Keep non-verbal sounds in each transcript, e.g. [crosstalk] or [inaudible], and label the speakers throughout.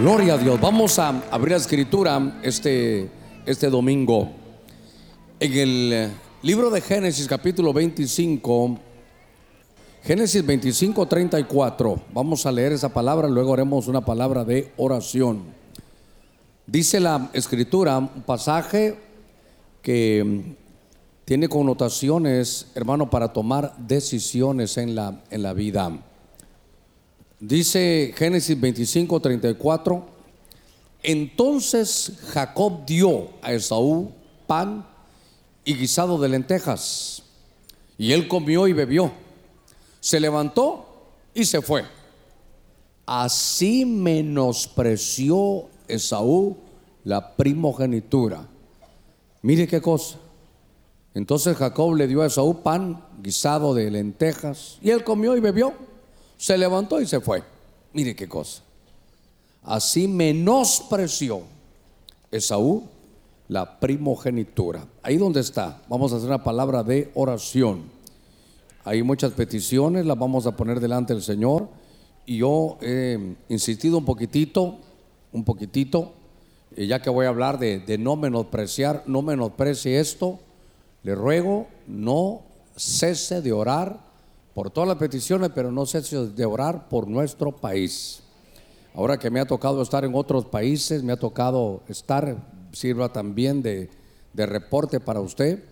Speaker 1: Gloria a Dios. Vamos a abrir la escritura este, este domingo. En el libro de Génesis capítulo 25, Génesis 25, 34. Vamos a leer esa palabra, luego haremos una palabra de oración. Dice la escritura, un pasaje que tiene connotaciones, hermano, para tomar decisiones en la, en la vida. Dice Génesis 25, 34. Entonces Jacob dio a Esaú pan y guisado de lentejas. Y él comió y bebió. Se levantó y se fue. Así menospreció Esaú la primogenitura. Mire qué cosa. Entonces Jacob le dio a Esaú pan guisado de lentejas y él comió y bebió se levantó y se fue. Mire qué cosa. Así menospreció Esaú la primogenitura. Ahí donde está, vamos a hacer una palabra de oración. Hay muchas peticiones, las vamos a poner delante del Señor. Y yo he insistido un poquitito, un poquitito, ya que voy a hablar de, de no menospreciar, no menosprecie esto. Le ruego, no cese de orar por todas las peticiones, pero no si de orar por nuestro país. Ahora que me ha tocado estar en otros países, me ha tocado estar, sirva también de, de reporte para usted,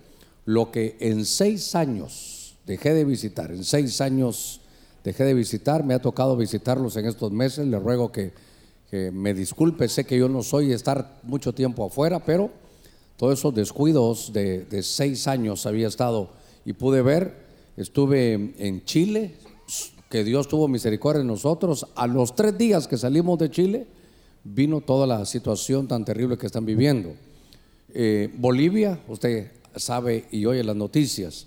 Speaker 1: lo que en seis años dejé de visitar, en seis años dejé de visitar, me ha tocado visitarlos en estos meses, le ruego que, que me disculpe, sé que yo no soy estar mucho tiempo afuera, pero todos esos descuidos de, de seis años había estado y pude ver Estuve en Chile, que Dios tuvo misericordia de nosotros. A los tres días que salimos de Chile, vino toda la situación tan terrible que están viviendo. Eh, Bolivia, usted sabe y oye las noticias.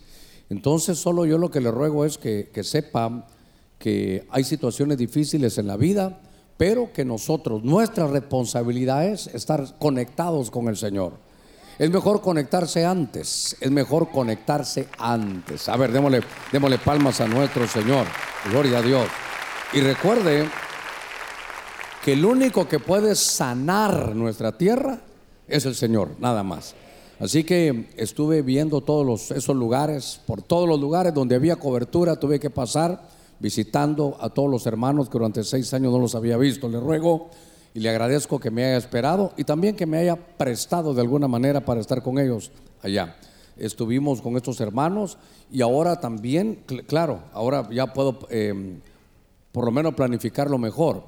Speaker 1: Entonces, solo yo lo que le ruego es que, que sepa que hay situaciones difíciles en la vida, pero que nosotros, nuestra responsabilidad es estar conectados con el Señor. Es mejor conectarse antes, es mejor conectarse antes. A ver, démosle, démosle palmas a nuestro Señor. Gloria a Dios. Y recuerde que el único que puede sanar nuestra tierra es el Señor, nada más. Así que estuve viendo todos esos lugares, por todos los lugares donde había cobertura, tuve que pasar visitando a todos los hermanos que durante seis años no los había visto. Le ruego y le agradezco que me haya esperado y también que me haya prestado de alguna manera para estar con ellos allá. Estuvimos con estos hermanos y ahora también, claro, ahora ya puedo eh, por lo menos planificarlo mejor.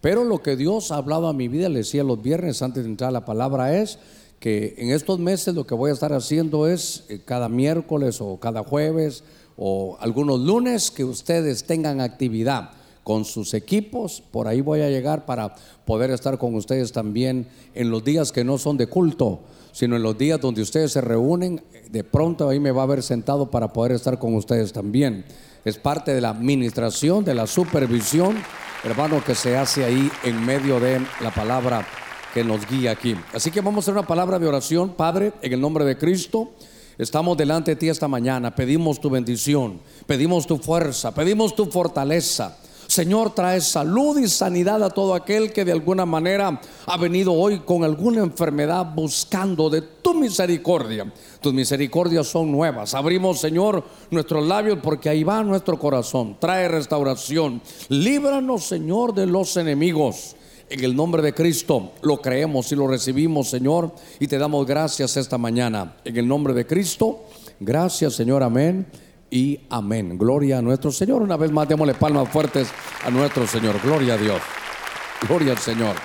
Speaker 1: Pero lo que Dios ha hablado a mi vida, le decía los viernes antes de entrar a la palabra, es que en estos meses lo que voy a estar haciendo es eh, cada miércoles o cada jueves o algunos lunes que ustedes tengan actividad con sus equipos. Por ahí voy a llegar para poder estar con ustedes también en los días que no son de culto, sino en los días donde ustedes se reúnen. De pronto ahí me va a haber sentado para poder estar con ustedes también. Es parte de la administración, de la supervisión, hermano, que se hace ahí en medio de la palabra que nos guía aquí. Así que vamos a hacer una palabra de oración, Padre, en el nombre de Cristo. Estamos delante de ti esta mañana, pedimos tu bendición, pedimos tu fuerza, pedimos tu fortaleza. Señor, trae salud y sanidad a todo aquel que de alguna manera ha venido hoy con alguna enfermedad buscando de tu misericordia. Tus misericordias son nuevas. Abrimos, Señor, nuestros labios porque ahí va nuestro corazón. Trae restauración. Líbranos, Señor, de los enemigos. En el nombre de Cristo lo creemos y lo recibimos, Señor, y te damos gracias esta mañana. En el nombre de Cristo, gracias, Señor, amén y amén. Gloria a nuestro Señor. Una vez más, démosle palmas fuertes a nuestro Señor. Gloria a Dios. Gloria al Señor.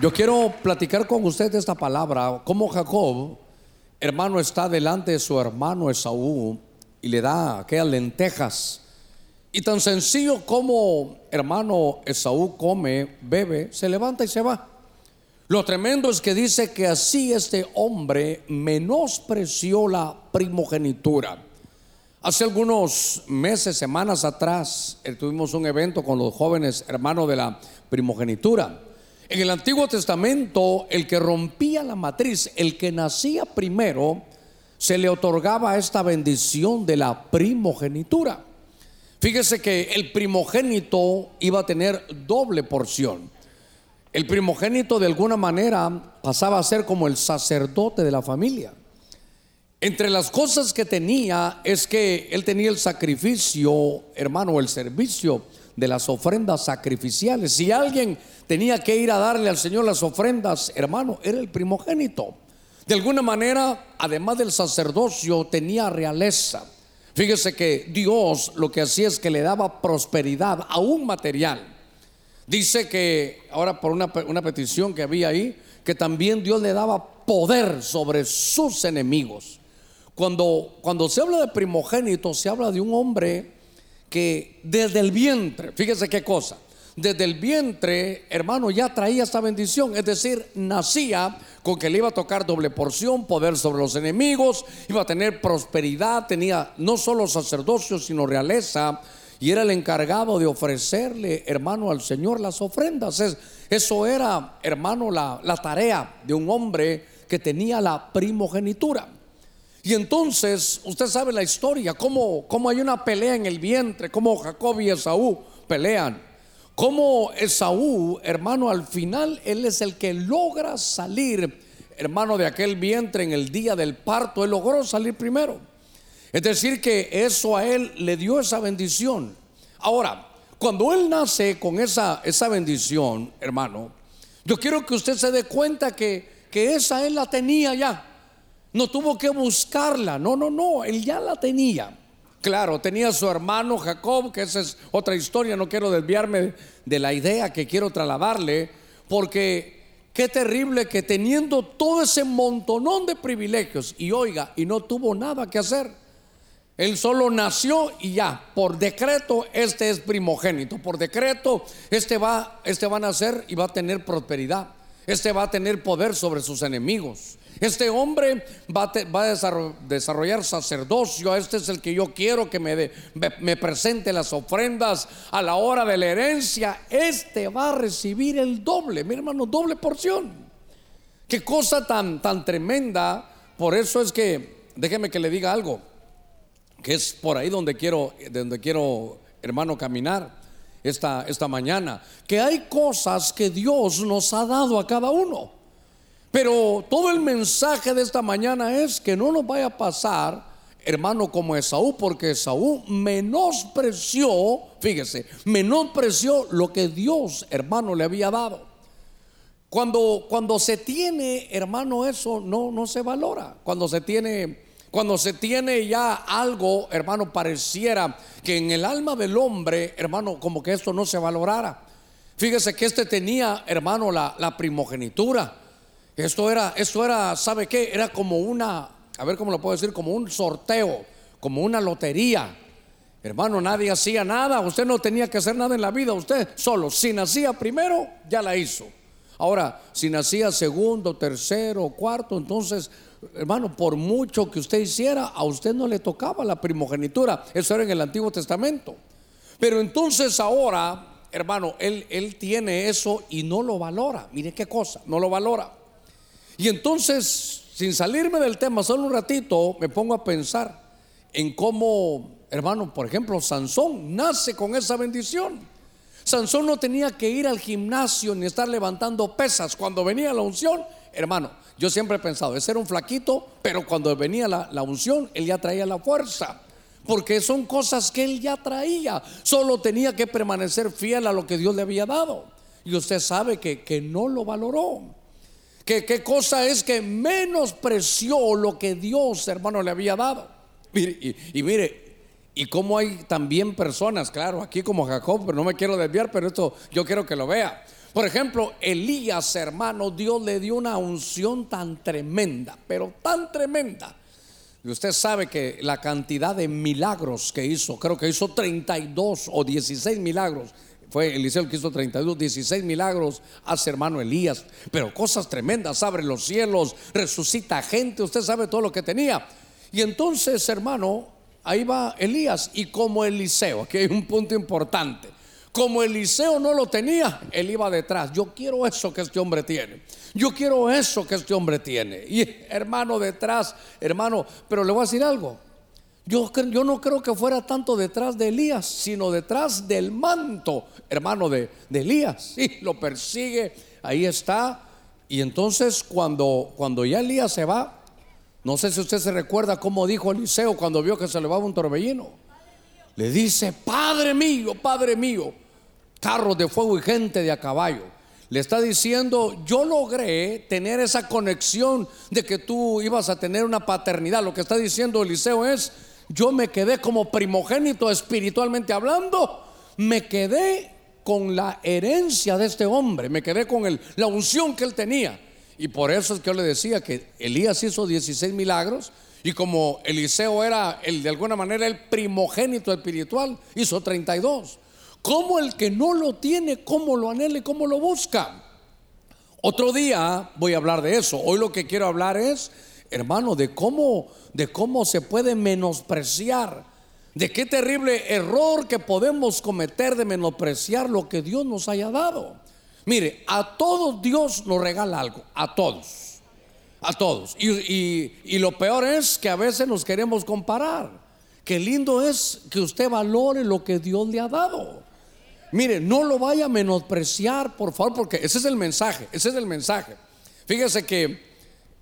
Speaker 1: Yo quiero platicar con usted esta palabra, como Jacob, hermano, está delante de su hermano Esaú y le da aquellas lentejas. Y tan sencillo como hermano Esaú come, bebe, se levanta y se va. Lo tremendo es que dice que así este hombre menospreció la primogenitura. Hace algunos meses, semanas atrás, eh, tuvimos un evento con los jóvenes hermanos de la primogenitura. En el Antiguo Testamento, el que rompía la matriz, el que nacía primero, se le otorgaba esta bendición de la primogenitura. Fíjese que el primogénito iba a tener doble porción. El primogénito de alguna manera pasaba a ser como el sacerdote de la familia. Entre las cosas que tenía es que él tenía el sacrificio, hermano, el servicio de las ofrendas sacrificiales. Si alguien tenía que ir a darle al Señor las ofrendas, hermano, era el primogénito. De alguna manera, además del sacerdocio, tenía realeza. Fíjese que Dios lo que hacía es que le daba prosperidad, a un material. Dice que, ahora por una, una petición que había ahí, que también Dios le daba poder sobre sus enemigos. Cuando, cuando se habla de primogénito, se habla de un hombre que desde el vientre, fíjese qué cosa, desde el vientre, hermano, ya traía esta bendición. Es decir, nacía con que le iba a tocar doble porción, poder sobre los enemigos, iba a tener prosperidad, tenía no solo sacerdocio, sino realeza. Y era el encargado de ofrecerle, hermano, al Señor las ofrendas. eso era, hermano, la, la tarea de un hombre que tenía la primogenitura. Y entonces, usted sabe la historia, cómo, cómo hay una pelea en el vientre, cómo Jacob y Esaú pelean. Cómo Esaú, hermano, al final él es el que logra salir, hermano, de aquel vientre en el día del parto. Él logró salir primero. Es decir, que eso a él le dio esa bendición. Ahora, cuando él nace con esa, esa bendición, hermano, yo quiero que usted se dé cuenta que, que esa él la tenía ya. No tuvo que buscarla. No, no, no. Él ya la tenía. Claro, tenía su hermano Jacob, que esa es otra historia. No quiero desviarme de la idea que quiero trasladarle. Porque qué terrible que teniendo todo ese montonón de privilegios. Y oiga, y no tuvo nada que hacer. Él solo nació y ya, por decreto, este es primogénito. Por decreto, este va, este va a nacer y va a tener prosperidad. Este va a tener poder sobre sus enemigos. Este hombre va a, desarrollar sacerdocio. Este es el que yo quiero que me, presente las ofrendas a la hora de la herencia. Este va a recibir el doble, mi hermano, doble porción. Qué cosa tan, tan tremenda. Por eso es que, déjeme que le diga algo, que es por ahí donde quiero, donde quiero, hermano, caminar esta, esta mañana. Que hay cosas que Dios nos ha dado a cada uno. Pero todo el mensaje de esta mañana es que no nos vaya a pasar, hermano, como Esaú, porque Esaú menospreció, fíjese, menospreció lo que Dios, hermano, le había dado. Cuando, cuando se tiene, hermano, eso no, no se valora. Cuando se tiene, cuando se tiene ya algo, hermano, pareciera que en el alma del hombre, hermano, como que esto no se valorara. Fíjese que este tenía, hermano, la, la primogenitura. Esto era, esto era, ¿sabe qué? Era como una, a ver cómo lo puedo decir, como un sorteo, como una lotería. Hermano, nadie hacía nada, usted no tenía que hacer nada en la vida, usted solo, si nacía primero, ya la hizo. Ahora, si nacía segundo, tercero, cuarto, entonces, hermano, por mucho que usted hiciera, a usted no le tocaba la primogenitura. Eso era en el Antiguo Testamento. Pero entonces ahora, hermano, él, él tiene eso y no lo valora. Mire qué cosa, no lo valora. Y entonces, sin salirme del tema, solo un ratito, me pongo a pensar en cómo, hermano, por ejemplo, Sansón nace con esa bendición. Sansón no tenía que ir al gimnasio ni estar levantando pesas. Cuando venía la unción, hermano, yo siempre he pensado, ese era un flaquito, pero cuando venía la, unción, él ya traía la fuerza. Porque son cosas que él ya traía. Solo tenía que permanecer fiel a lo que Dios le había dado. Y usted sabe que, que no lo valoró que qué cosa es que menospreció lo que Dios, hermano, le había dado. y, mire, y cómo hay también personas, claro, aquí como Jacob, pero no me quiero desviar, pero esto yo quiero que lo vea. Por ejemplo, Elías, hermano, Dios le dio una unción tan tremenda, pero tan tremenda. Y usted sabe que la cantidad de milagros que hizo, creo que hizo 32 o 16 milagros fue Eliseo que hizo 32, 16 milagros, hace hermano Elías, pero cosas tremendas, abre los cielos, resucita gente, usted sabe todo lo que tenía. Y entonces, hermano, ahí va Elías y como Eliseo, aquí hay un punto importante. Como Eliseo no lo tenía, él iba detrás. Yo quiero eso que este hombre tiene. Yo quiero eso que este hombre tiene. Y hermano detrás, hermano, pero le voy a decir algo. Yo, no creo que fuera tanto detrás de Elías, sino detrás del manto, hermano, de, Elías. [laughs] Y lo persigue, ahí está. Y entonces cuando, cuando ya Elías se va, no sé si usted se recuerda cómo dijo Eliseo cuando vio que se le va un torbellino. Le dice, Padre mío, Padre mío, carros de fuego y gente de a caballo. Le está diciendo, yo logré tener esa conexión de que tú ibas a tener una paternidad. Lo que está diciendo Eliseo es, yo me quedé como primogénito espiritualmente hablando, me quedé con la herencia de este hombre, me quedé con el, la unción que él tenía. Y por eso es que yo le decía que Elías hizo 16 milagros y como Eliseo era el, de alguna manera el primogénito espiritual, hizo 32. ¿Cómo el que no lo tiene, cómo lo anhela y cómo lo busca? Otro día voy a hablar de eso. Hoy lo que quiero hablar es, hermano, de cómo, de cómo se puede menospreciar, de qué terrible error que podemos cometer de menospreciar lo que Dios nos haya dado. Mire, a todos Dios nos regala algo, a todos, a todos. Y, y lo peor es que a veces nos queremos comparar. Qué lindo es que usted valore lo que Dios le ha dado. Mire, no lo vaya a menospreciar, por favor, porque ese es el mensaje, ese es el mensaje. Fíjese que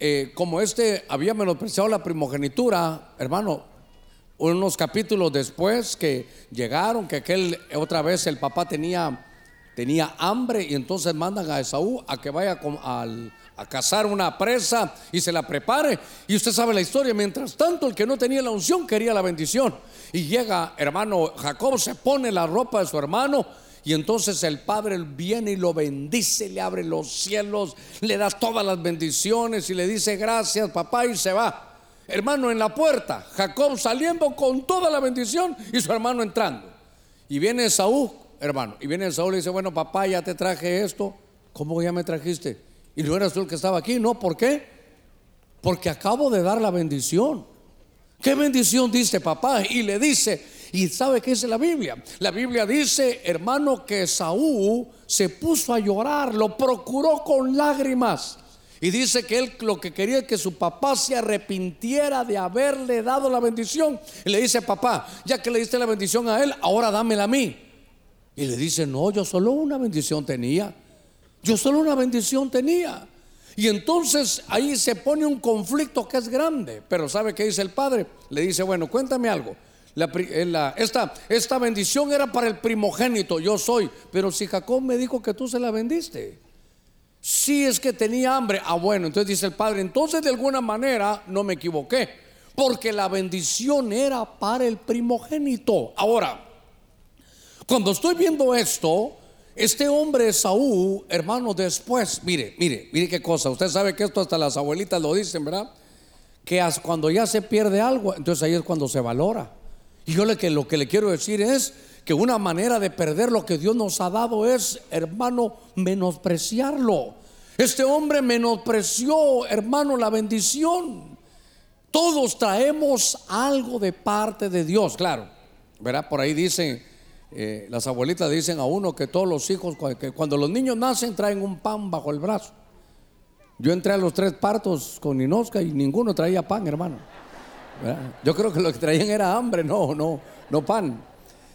Speaker 1: eh, como este había menospreciado la primogenitura, hermano, unos capítulos después que llegaron, que aquel otra vez el papá tenía, tenía hambre y entonces mandan a Esaú a que vaya a cazar una presa y se la prepare. Y usted sabe la historia, mientras tanto el que no tenía la unción quería la bendición. Y llega hermano Jacob, se pone la ropa de su hermano y entonces el Padre viene y lo bendice, le abre los cielos, le da todas las bendiciones y le dice gracias papá y se va. Hermano en la puerta, Jacob saliendo con toda la bendición y su hermano entrando. Y viene Saúl, hermano, y viene Saúl y dice, bueno papá, ya te traje esto. ¿Cómo ya me trajiste? ¿Y no eras tú el que estaba aquí? No, ¿por qué? Porque acabo de dar la bendición. ¿Qué bendición dice papá? Y le dice, ¿y sabe qué dice la Biblia? La Biblia dice, hermano, que Saúl se puso a llorar, lo procuró con lágrimas. Y dice que él lo que quería es que su papá se arrepintiera de haberle dado la bendición. Y le dice, papá, ya que le diste la bendición a él, ahora dámela a mí. Y le dice, no, yo solo una bendición tenía. Yo solo una bendición tenía. Y entonces ahí se pone un conflicto que es grande. Pero ¿sabe qué dice el padre? Le dice, bueno, cuéntame algo. Eh, esta, esta bendición era para el primogénito, yo soy. Pero si Jacob me dijo que tú se la vendiste. Si es que tenía hambre. Ah, bueno, entonces dice el padre, entonces de alguna manera no me equivoqué. Porque la bendición era para el primogénito. Ahora, cuando estoy viendo esto, este hombre Saúl, hermano, después, mire, mire, mire qué cosa. Usted sabe que esto hasta las abuelitas lo dicen, ¿verdad? Que cuando ya se pierde algo, entonces ahí es cuando se valora. Y yo le, que, lo que le quiero decir es que una manera de perder lo que Dios nos ha dado es, hermano, menospreciarlo. Este hombre menospreció, hermano, la bendición. Todos traemos algo de parte de Dios, claro. ¿Verdad? Por ahí dicen eh, las abuelitas dicen a uno que todos los hijos, que cuando los niños nacen traen un pan bajo el brazo. Yo entré a los tres partos con Inosca y ninguno traía pan, hermano. Yo creo que lo que traían era hambre, no, no, no pan.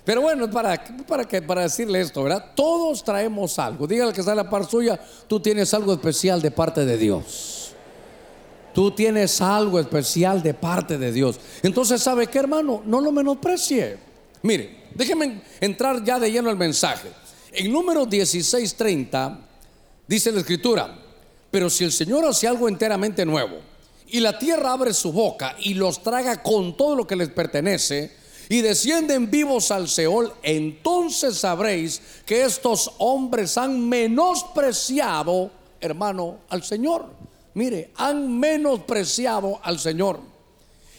Speaker 1: Pero bueno, para, para, que, para decirle esto, ¿verdad? Todos traemos algo. Dígale que está en la par suya, tú tienes algo especial de parte de Dios. Tú tienes algo especial de parte de Dios. Entonces, ¿sabe qué, hermano? No lo menosprecie. Mire, déjenme entrar ya de lleno al mensaje. En número 16:30 dice la escritura, pero si el Señor hace algo enteramente nuevo y la tierra abre su boca y los traga con todo lo que les pertenece y descienden vivos al Seol, entonces sabréis que estos hombres han menospreciado, hermano, al Señor. Mire, han menospreciado al Señor.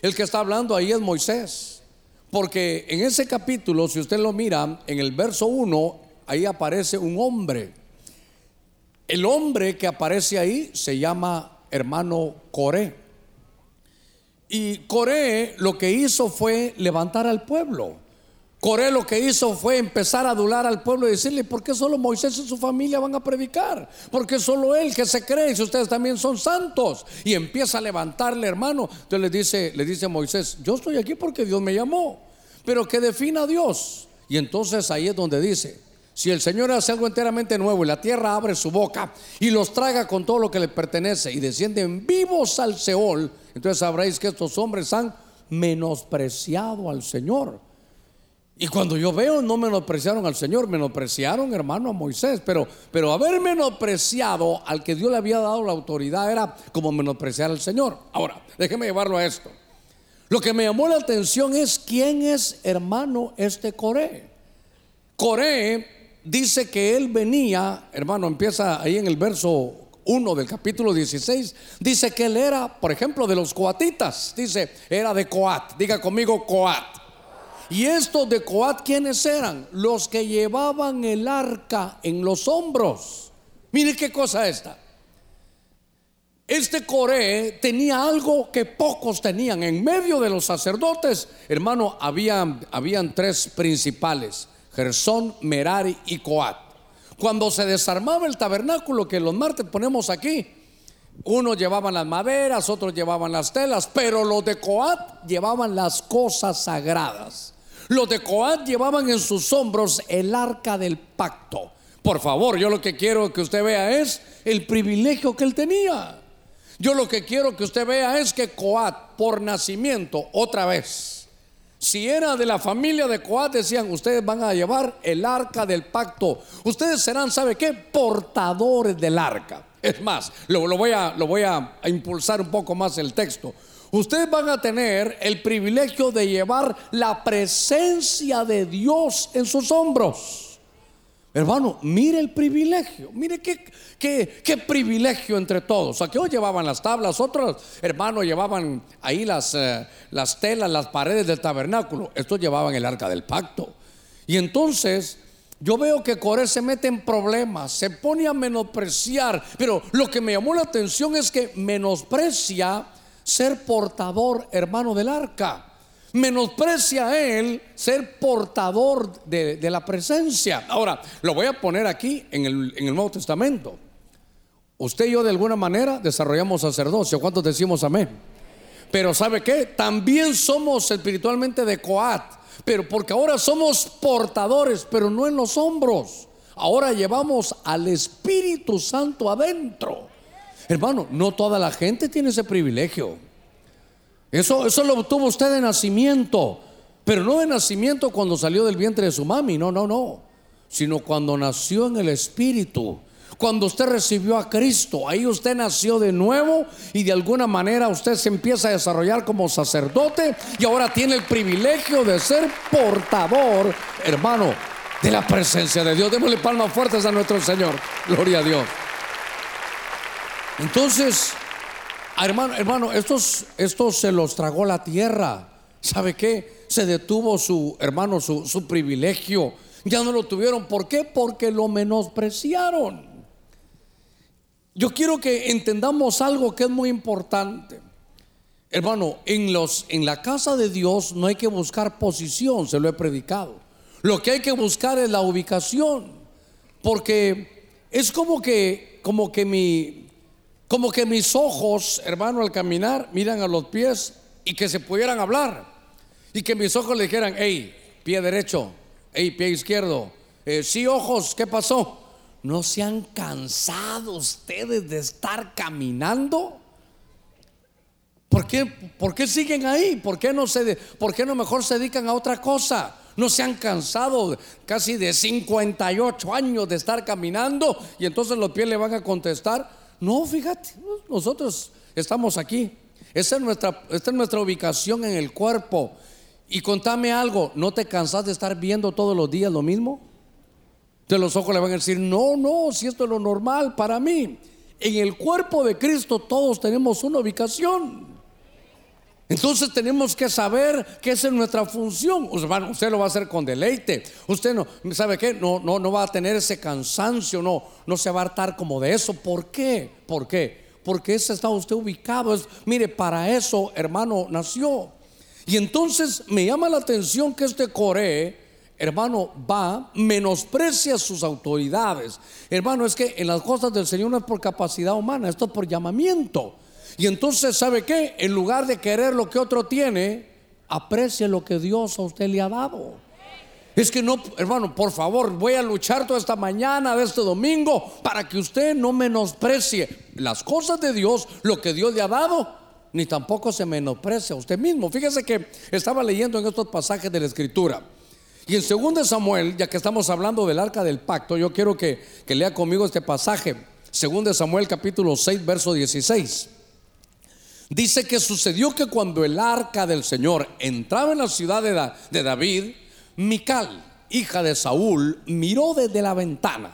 Speaker 1: El que está hablando ahí es Moisés. Porque en ese capítulo, si usted lo mira, en el verso 1, ahí aparece un hombre. El hombre que aparece ahí se llama hermano Coré. Y Coré lo que hizo fue levantar al pueblo. Coré lo que hizo fue empezar a adular al pueblo y decirle, ¿por qué solo Moisés y su familia van a predicar? Porque solo él que se cree, si ustedes también son santos. Y empieza a levantarle, hermano. Entonces le dice, le dice a Moisés, yo estoy aquí porque Dios me llamó, pero que defina a Dios. Y entonces ahí es donde dice, si el Señor hace algo enteramente nuevo y la tierra abre su boca y los traga con todo lo que le pertenece y descienden vivos al Seol, entonces sabréis que estos hombres han menospreciado al Señor. Y cuando yo veo, no menospreciaron al Señor, menospreciaron, hermano, a Moisés. Pero, pero haber menospreciado al que Dios le había dado la autoridad era como menospreciar al Señor. Ahora, déjeme llevarlo a esto. Lo que me llamó la atención es quién es, hermano, este Coré. Coré dice que él venía, hermano, empieza ahí en el verso 1 del capítulo 16, dice que él era, por ejemplo, de los coatitas. Dice, era de Coat. Diga conmigo, Coat. Y estos de Coat, ¿quiénes eran? Los que llevaban el arca en los hombros. Mire qué cosa esta. Este Coré tenía algo que pocos tenían. En medio de los sacerdotes, hermano, habían, habían tres principales: Gersón, Merari y Coat. Cuando se desarmaba el tabernáculo que los martes ponemos aquí, unos llevaban las maderas, otros llevaban las telas, pero los de Coat llevaban las cosas sagradas. Los de Coat llevaban en sus hombros el arca del pacto. Por favor, yo lo que quiero que usted vea es el privilegio que él tenía. Yo lo que quiero que usted vea es que Coat, por nacimiento, otra vez, si era de la familia de Coat, decían, ustedes van a llevar el arca del pacto. Ustedes serán, ¿sabe qué? Portadores del arca. Es más, lo, voy, a, lo voy a impulsar un poco más el texto. Ustedes van a tener el privilegio de llevar la presencia de Dios en sus hombros. Hermano, mire el privilegio, mire qué, qué, privilegio entre todos. Aquellos llevaban las tablas, otros hermanos llevaban ahí las, eh, las telas, las paredes del tabernáculo. Estos llevaban el arca del pacto. Y entonces yo veo que Coré se mete en problemas, se pone a menospreciar, pero lo que me llamó la atención es que menosprecia ser portador, hermano, del arca. Menosprecia él ser portador de, la presencia. Ahora, lo voy a poner aquí en el, en el Nuevo Testamento. Usted y yo de alguna manera desarrollamos sacerdocio. ¿Cuántos decimos amén? Pero ¿sabe qué? También somos espiritualmente de Coat. Pero porque ahora somos portadores, pero no en los hombros. Ahora llevamos al Espíritu Santo adentro. Hermano, no toda la gente tiene ese privilegio. Eso, eso lo obtuvo usted de nacimiento, pero no de nacimiento cuando salió del vientre de su mami, no, no, no, sino cuando nació en el Espíritu. Cuando usted recibió a Cristo, ahí usted nació de nuevo y de alguna manera usted se empieza a desarrollar como sacerdote y ahora tiene el privilegio de ser portador, hermano, de la presencia de Dios. Démosle palmas fuertes a nuestro Señor. Gloria a Dios. Entonces, hermano, hermano, estos, estos se los tragó la tierra. ¿Sabe qué? Se detuvo su hermano, su, su privilegio. Ya no lo tuvieron. ¿Por qué? Porque lo menospreciaron. Yo quiero que entendamos algo que es muy importante. Hermano, en, los, en la casa de Dios no hay que buscar posición, se lo he predicado. Lo que hay que buscar es la ubicación. Porque es como que, como que mi, como que mis ojos, hermano, al caminar, miran a los pies y que se pudieran hablar. Y que mis ojos le dijeran, hey, pie derecho, hey, pie izquierdo. Eh, sí, ojos, ¿qué pasó? ¿No se han cansado ustedes de estar caminando? ¿Por qué, ¿Por qué siguen ahí? ¿Por qué, no se, ¿Por qué no mejor se dedican a otra cosa? No se han cansado casi de 58 años de estar caminando y entonces los pies le van a contestar, no, fíjate, nosotros estamos aquí. Esta es nuestra, esta es nuestra ubicación en el cuerpo. Y contame algo, ¿no te cansas de estar viendo todos los días lo mismo? De los ojos le van a decir, no, no, si esto es lo normal para mí. En el cuerpo de Cristo todos tenemos una ubicación. Entonces tenemos que saber que esa es nuestra función. Usted lo va a hacer con deleite. Usted no, ¿sabe qué? No, no, no va a tener ese cansancio, no, no se va a hartar como de eso. ¿Por qué? ¿Por qué? Porque ese está usted ubicado. Mire, para eso, hermano, nació. Y entonces me llama la atención que este Coré hermano, va, menosprecia sus autoridades. Hermano, es que en las cosas del Señor no es por capacidad humana, esto es por llamamiento. Y entonces, ¿sabe qué? En lugar de querer lo que otro tiene, aprecie lo que Dios a usted le ha dado. Es que no, hermano, por favor, voy a luchar toda esta mañana de este domingo para que usted no menosprecie las cosas de Dios, lo que Dios le ha dado, ni tampoco se menosprecie a usted mismo. Fíjese que estaba leyendo en estos pasajes de la Escritura. Y en 2 Samuel, ya que estamos hablando del arca del pacto, yo quiero que, que lea conmigo este pasaje. 2 Samuel capítulo 6, verso 16. Dice que sucedió que cuando el arca del Señor entraba en la ciudad de, David, Mical, hija de Saúl, miró desde la ventana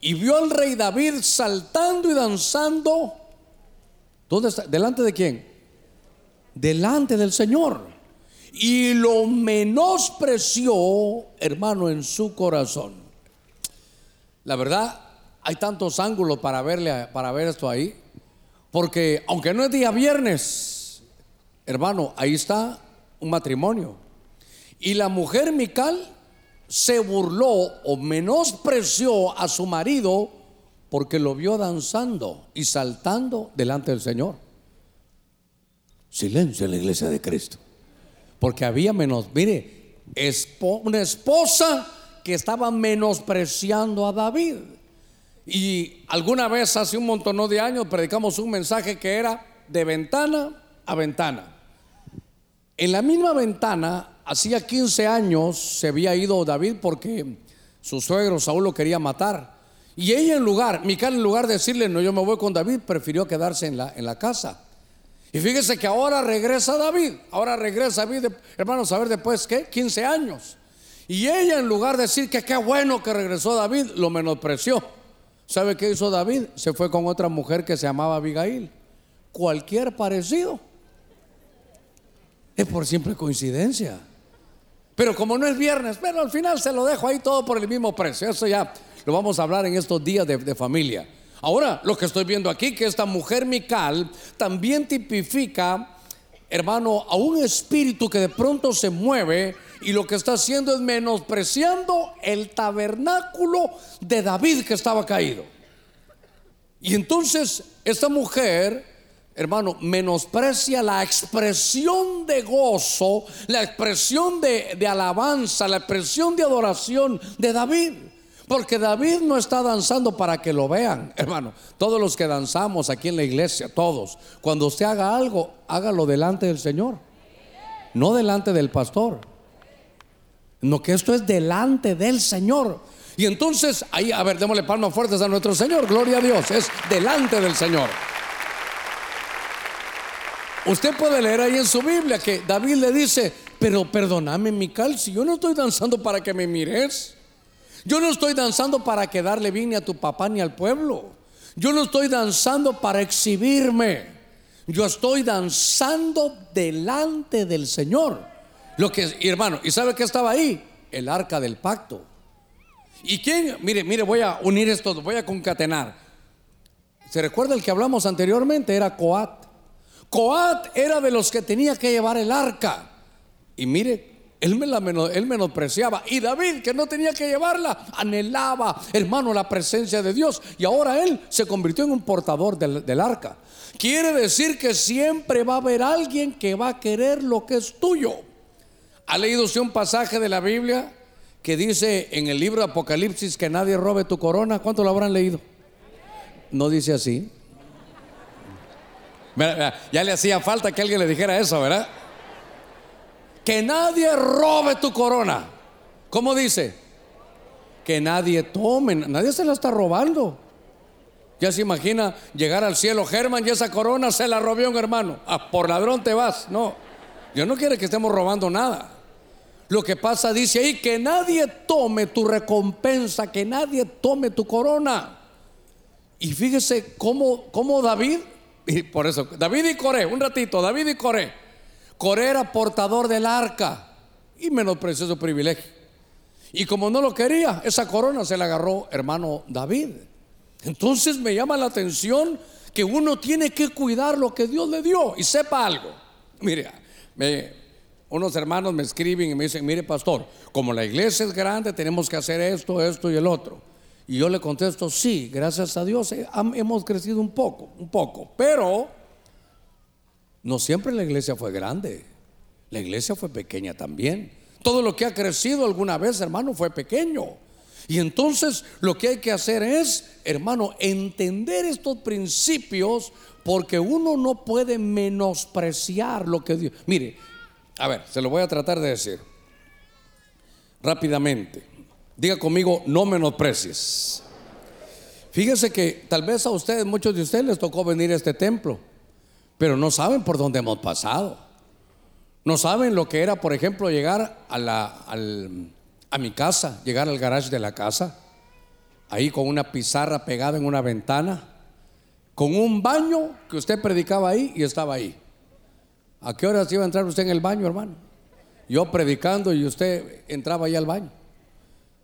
Speaker 1: y vio al rey David saltando y danzando. ¿Dónde está? ¿Delante de quién? Delante del Señor. Y lo menospreció, hermano, en su corazón. La verdad, hay tantos ángulos para verle para ver esto ahí. Porque aunque no es día viernes, hermano, ahí está un matrimonio. Y la mujer Mical se burló o menospreció a su marido porque lo vio danzando y saltando delante del Señor. Silencio en la iglesia de Cristo. Porque había menos, mire, una esposa que estaba menospreciando a David. Y alguna vez hace un montón de años predicamos un mensaje que era de ventana a ventana. En la misma ventana, hacía 15 años se había ido David porque su suegro Saúl lo quería matar. Y ella en lugar, Mical en lugar de decirle, no, yo me voy con David, prefirió quedarse en la, en la casa. Y fíjese que ahora regresa David, ahora regresa David, hermanos, a ver después, ¿qué? 15 años. Y ella en lugar de decir que qué bueno que regresó David, lo menospreció. ¿Sabe qué hizo David? Se fue con otra mujer que se llamaba Abigail. Cualquier parecido. Es por simple coincidencia. Pero como no es viernes, pero al final se lo dejo ahí todo por el mismo precio. Eso ya lo vamos a hablar en estos días de, de familia. Ahora, lo que estoy viendo aquí, que esta mujer Mical también tipifica, hermano, a un espíritu que de pronto se mueve y lo que está haciendo es menospreciando el tabernáculo de David que estaba caído. Y entonces esta mujer, hermano, menosprecia la expresión de gozo, la expresión de, alabanza, la expresión de adoración de David. Porque David no está danzando para que lo vean, [laughs] hermano. Todos los que danzamos aquí en la iglesia, todos, cuando usted haga algo, hágalo delante del Señor, no delante del pastor. No, que esto es delante del Señor. Y entonces, ahí, a ver, démosle palmas fuertes a nuestro Señor. Gloria a Dios. Es delante del Señor. Usted puede leer ahí en su Biblia que David le dice, pero perdóname, Mical, si yo no estoy danzando para que me mires. Yo no estoy danzando para que darle bien ni a tu papá ni al pueblo. Yo no estoy danzando para exhibirme. Yo estoy danzando delante del Señor. Lo que, hermano, ¿y sabe qué estaba ahí? El arca del pacto. ¿Y quién? Mire, mire, voy a unir esto, voy a concatenar. ¿Se recuerda el que hablamos anteriormente? Era Coat. Coat era de los que tenía que llevar el arca. Y mire, él, me la él menospreciaba. Y David, que no tenía que llevarla, anhelaba, hermano, la presencia de Dios. Y ahora él se convirtió en un portador del, del arca. Quiere decir que siempre va a haber alguien que va a querer lo que es tuyo. ¿Ha leído usted un pasaje de la Biblia que dice en el libro de Apocalipsis que nadie robe tu corona? ¿Cuánto lo habrán leído? No dice así. Ya le hacía falta que alguien le dijera eso, ¿verdad? Que nadie robe tu corona. ¿Cómo dice? Que nadie tome, nadie se la está robando. Ya se imagina llegar al cielo, Germán, y esa corona se la robó un hermano. Ah, por ladrón te vas. No, Dios no quiere que estemos robando nada. Lo que pasa dice ahí que nadie tome tu recompensa, que nadie tome tu corona. Y fíjese cómo, cómo David, y por eso, David y Coré, un ratito, David y Coré. Coré era portador del arca y menospreció su privilegio. Y como no lo quería, esa corona se la agarró hermano David. Entonces me llama la atención que uno tiene que cuidar lo que Dios le dio y sepa algo. Mire, me, unos hermanos me escriben y me dicen, mire pastor, como la iglesia es grande, tenemos que hacer esto, esto y el otro. Y yo le contesto, sí, gracias a Dios eh, hemos crecido un poco, un poco, pero no siempre la iglesia fue grande, la iglesia fue pequeña también. Todo lo que ha crecido alguna vez, hermano, fue pequeño. Y entonces lo que hay que hacer es, hermano, entender estos principios porque uno no puede menospreciar lo que Dios... Mire, a ver, se lo voy a tratar de decir rápidamente. Diga conmigo, no menosprecies. Fíjese que tal vez a ustedes, muchos de ustedes les tocó venir a este templo, pero no saben por dónde hemos pasado. No saben lo que era, por ejemplo, llegar a, la, a mi casa, llegar al garage de la casa, ahí con una pizarra pegada en una ventana, con un baño que usted predicaba ahí y estaba ahí. ¿A qué horas iba a entrar usted en el baño, hermano? Yo predicando y usted entraba ahí al baño.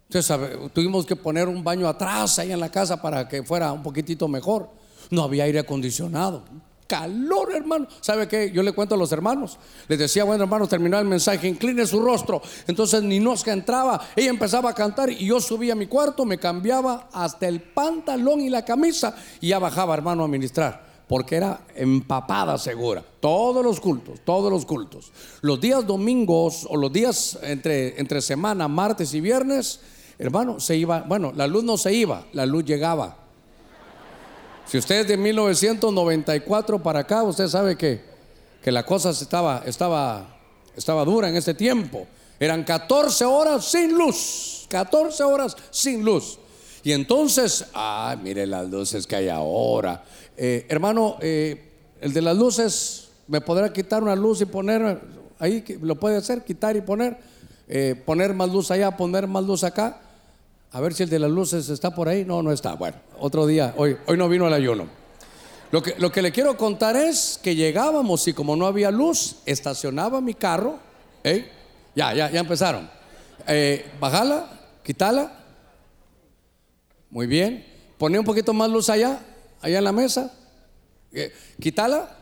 Speaker 1: Entonces tuvimos que poner un baño atrás ahí en la casa para que fuera un poquitito mejor. No había aire acondicionado calor, hermano. ¿Sabe qué? Yo le cuento a los hermanos. Les decía, bueno, hermanos, terminó el mensaje, incline su rostro. Entonces Ninosca entraba, ella empezaba a cantar y yo subía a mi cuarto, me cambiaba hasta el pantalón y la camisa y ya bajaba, hermano, a ministrar. Porque era empapada segura. Todos los cultos, todos los cultos. Los días domingos o los días entre, entre semana, martes y viernes, hermano, se iba, bueno, la luz no se iba, la luz llegaba. Si usted es de 1994 para acá, usted sabe que, que la cosa estaba, estaba, estaba dura en ese tiempo. Eran 14 horas sin luz, 14 horas sin luz. Y entonces, ah, mire las luces que hay ahora. Eh, hermano, eh, el de las luces, ¿me podrá quitar una luz y poner ahí? ¿Lo puede hacer? Quitar y poner. Eh, poner más luz allá, poner más luz acá. A ver si el de las luces está por ahí. No, no está. Bueno, otro día. Hoy, hoy no vino el ayuno. Lo que, lo que le quiero contar es que llegábamos y como no había luz, estacionaba mi carro. ¿eh? Ya, ya, ya empezaron. Eh, bajala, quitala. Muy bien. Poné un poquito más luz allá, allá en la mesa. Eh, quitala.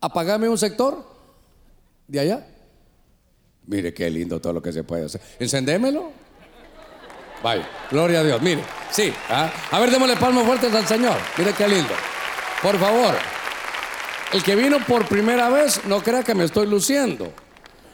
Speaker 1: Apagame un sector de allá. Mire qué lindo todo lo que se puede hacer. Encendémelo. Vaya, gloria a Dios. Mire, sí. ¿ah? A ver, démosle palmas fuertes al Señor. Mire qué lindo. Por favor, el que vino por primera vez, no crea que me estoy luciendo.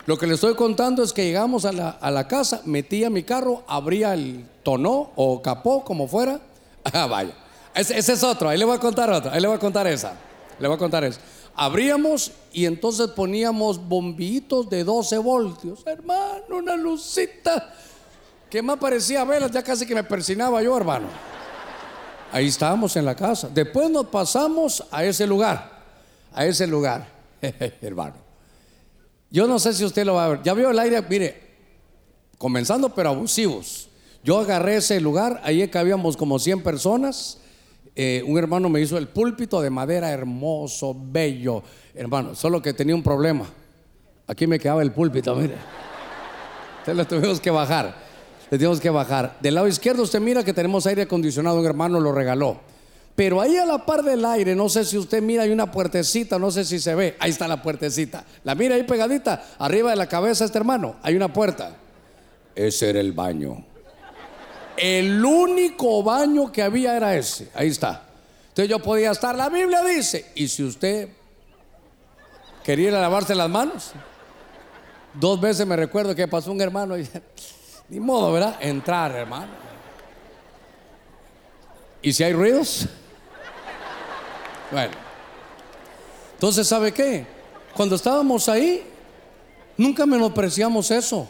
Speaker 1: Lo que le estoy contando es que llegamos a la, casa, metía mi carro, abría el tonó o capó, como fuera. [laughs] Ah, vaya. Ese, ese, es otro, ahí le voy a contar otro, ahí le voy a contar esa. Le voy a contar esa. Abríamos y entonces poníamos bombillitos de 12 voltios. Hermano, una lucita que más parecía velas, ya casi que me persinaba yo, hermano. Ahí estábamos en la casa. Después nos pasamos a ese lugar, a ese lugar, [laughs] hermano. Yo no sé si usted lo va a ver. Ya vio el aire, mire, comenzando pero abusivos. Yo agarré ese lugar, ahí cabíamos como 100 personas. Eh, un hermano me hizo el púlpito de madera hermoso, bello, hermano, solo que tenía un problema. Aquí me quedaba el púlpito, mire. Entonces lo tuvimos que bajar le tenemos que bajar. Del lado izquierdo usted mira que tenemos aire acondicionado, un hermano lo regaló. Pero ahí a la par del aire, no sé si usted mira, hay una puertecita, no sé si se ve. Ahí está la puertecita. La mira ahí pegadita, arriba de la cabeza este hermano, hay una puerta. Ese era el baño. El único baño que había era ese. Ahí está. Entonces yo podía estar, la Biblia dice, y si usted quería lavarse las manos, dos veces me recuerdo que pasó un hermano y [laughs] ni modo, ¿verdad? Entrar, hermano. ¿Y si hay ruidos? Bueno. Entonces, ¿sabe qué? Cuando estábamos ahí, nunca menospreciamos eso.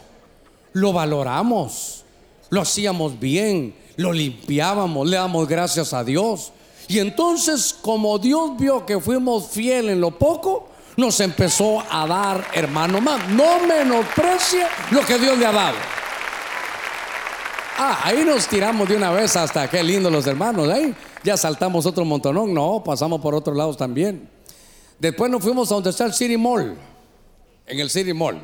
Speaker 1: Lo valoramos, lo hacíamos bien, lo limpiábamos, le damos gracias a Dios. Y entonces, como Dios vio que fuimos fieles en lo poco, nos empezó a dar, hermano, más. No menosprecie lo que Dios le ha dado. Ah, ahí nos tiramos de una vez hasta qué lindo los hermanos. Ahí ya saltamos otro montonón. No, pasamos por otros lados también. Después nos fuimos a donde está el City Mall. En el City Mall.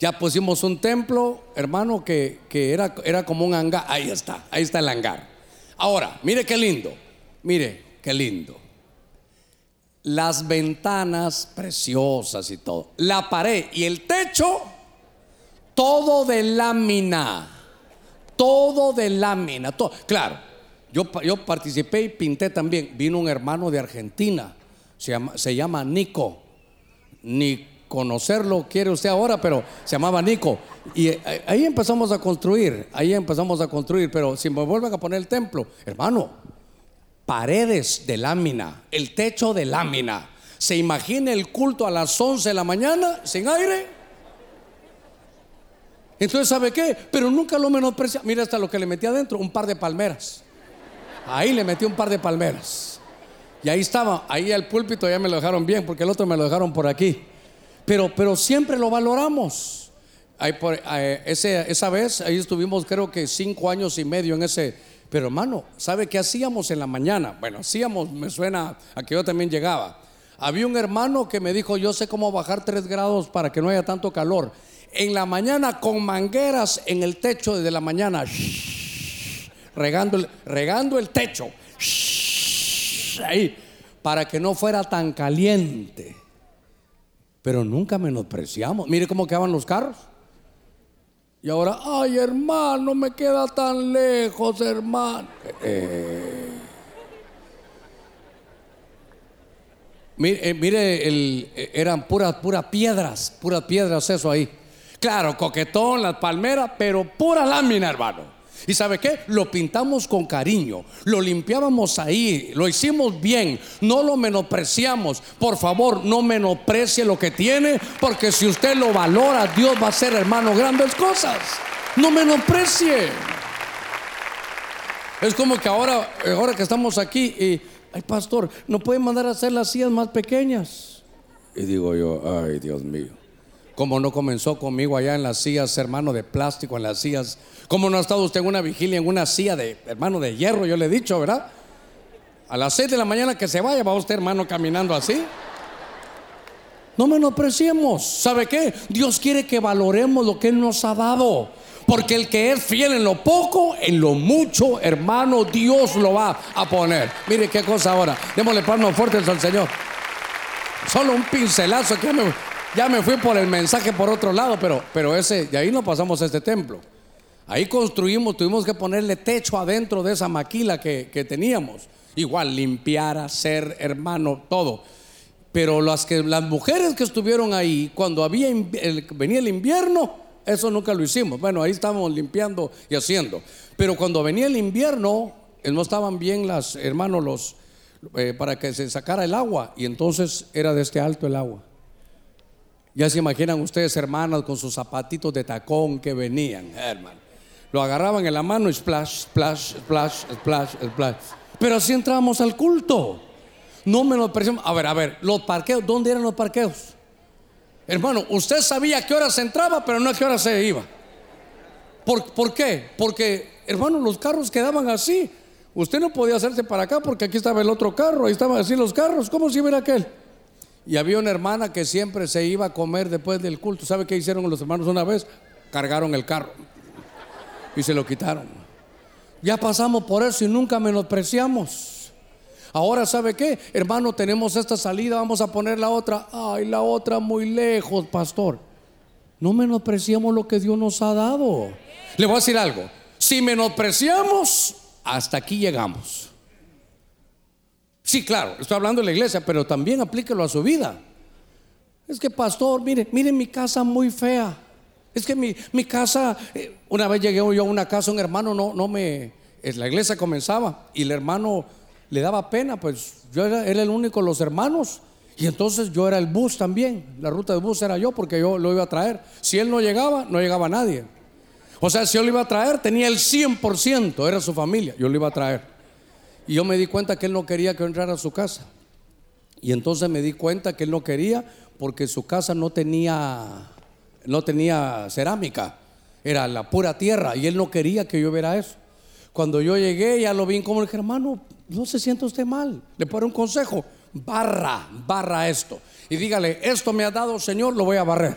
Speaker 1: Ya pusimos un templo, hermano, que, era, era como un hangar. Ahí está, ahí está el hangar. Ahora, mire qué lindo. Mire qué lindo. las ventanas preciosas y todo. La pared y el techo, todo de lámina. Todo de lámina. Todo. Claro, yo, yo participé y pinté también. Vino un hermano de Argentina, se llama, se llama Nico. Ni conocerlo quiere usted ahora, pero se llamaba Nico. Y eh, ahí empezamos a construir, ahí empezamos a construir, pero si me vuelven a poner el templo, hermano, paredes de lámina, el techo de lámina. ¿Se imagina el culto a las 11 de la mañana sin aire? Entonces, ¿sabe qué? Pero nunca lo menosprecia. Mira hasta lo que le metí adentro, un par de palmeras. Ahí le metí un par de palmeras. Y ahí estaba, ahí el púlpito ya me lo dejaron bien, porque el otro me lo dejaron por aquí. Pero, pero siempre lo valoramos. Ahí por, esa vez, ahí estuvimos creo que cinco años y medio en ese, pero hermano, ¿sabe qué hacíamos en la mañana? Bueno, hacíamos, me suena a que yo también llegaba. Había un hermano que me dijo, yo sé cómo bajar tres grados para que no haya tanto calor. En la mañana con mangueras en el techo desde la mañana, regando, el, regando el techo, ahí, para que no fuera tan caliente. Pero nunca menospreciamos. Mire cómo quedaban los carros. Y ahora, ay hermano, me queda tan lejos, hermano. Eh, mire, eh, mire eh, eran puras, puras piedras, puras piedras eso ahí. Claro, coquetón, las palmeras, pero pura lámina, hermano. ¿Y sabe qué? Lo pintamos con cariño, lo limpiábamos ahí, lo hicimos bien, no lo menospreciamos. Por favor, no menosprecie lo que tiene, porque si usted lo valora, Dios va a hacer, hermano, grandes cosas. No menosprecie. Es como que ahora, ahora que estamos aquí, y, ay, pastor, no puede mandar a hacer las sillas más pequeñas. Y digo yo, ay, Dios mío. Como no comenzó conmigo allá en las sillas, hermano, de plástico, en las sillas. Como no ha estado usted en una vigilia, en una silla de, hermano, de hierro, yo le he dicho, ¿verdad? A las 6 de la mañana que se vaya, va usted, hermano, caminando así. No menospreciemos. ¿Sabe qué? Dios quiere que valoremos lo que Él nos ha dado. Porque el que es fiel en lo poco, en lo mucho, hermano, Dios lo va a poner. Mire qué cosa ahora. Démosle palmas fuertes al Señor. Solo un pincelazo que me, ya me fui por el mensaje por otro lado, pero, pero ese, de ahí no pasamos a este templo. Ahí construimos, tuvimos que ponerle techo adentro de esa maquila que, teníamos. Igual, limpiar, hacer, hermano, todo. Pero las, que, las mujeres que estuvieron ahí, cuando había, venía el invierno, eso nunca lo hicimos. Bueno, ahí estábamos limpiando y haciendo. Pero cuando venía el invierno, eh, no estaban bien las, hermanos, los, eh, para que se sacara el agua. Y entonces era de este alto el agua. Ya se imaginan ustedes, hermanas, con sus zapatitos de tacón que venían, hermano. Lo agarraban en la mano y splash, splash, splash, splash, splash. Pero así entrábamos al culto. No me lo parecemos. A ver, a ver, los parqueos, ¿dónde eran los parqueos? Hermano, usted sabía a qué hora se entraba, pero no a qué hora se iba. ¿Por, ¿Por, qué? Porque, hermano, los carros quedaban así. Usted no podía hacerse para acá porque aquí estaba el otro carro, ahí estaban así los carros. ¿Cómo si iba aquel? Y había una hermana que siempre se iba a comer después del culto. ¿Sabe qué hicieron los hermanos una vez? Cargaron el carro y se lo quitaron. Ya pasamos por eso y nunca menospreciamos. Ahora, ¿sabe qué? Hermano, tenemos esta salida, vamos a poner la otra. Ay, la otra muy lejos, pastor. No menospreciamos lo que Dios nos ha dado. Le voy a decir algo. Si menospreciamos, hasta aquí llegamos. Sí, claro, estoy hablando de la iglesia, pero también aplíquelo a su vida. Es que, pastor, mire, mire mi casa muy fea. Es que mi, casa, eh, una vez llegué yo a una casa, un hermano no, no me, la iglesia comenzaba y el hermano le daba pena, pues yo era, era, el único de los hermanos y entonces yo era el bus también, la ruta de bus era yo porque yo lo iba a traer. Si él no llegaba, no llegaba nadie. O sea, si yo lo iba a traer, tenía el 100%, era su familia, yo lo iba a traer. Y yo me di cuenta que él no quería que entrara a su casa. Y entonces me di cuenta que él no quería porque su casa no tenía, no tenía cerámica, era la pura tierra y él no quería que yo viera eso. Cuando yo llegué ya lo vi como dije, hermano, no se sienta usted mal, le pongo un consejo, barra, barra esto. Y dígale, esto me ha dado Señor, lo voy a barrer.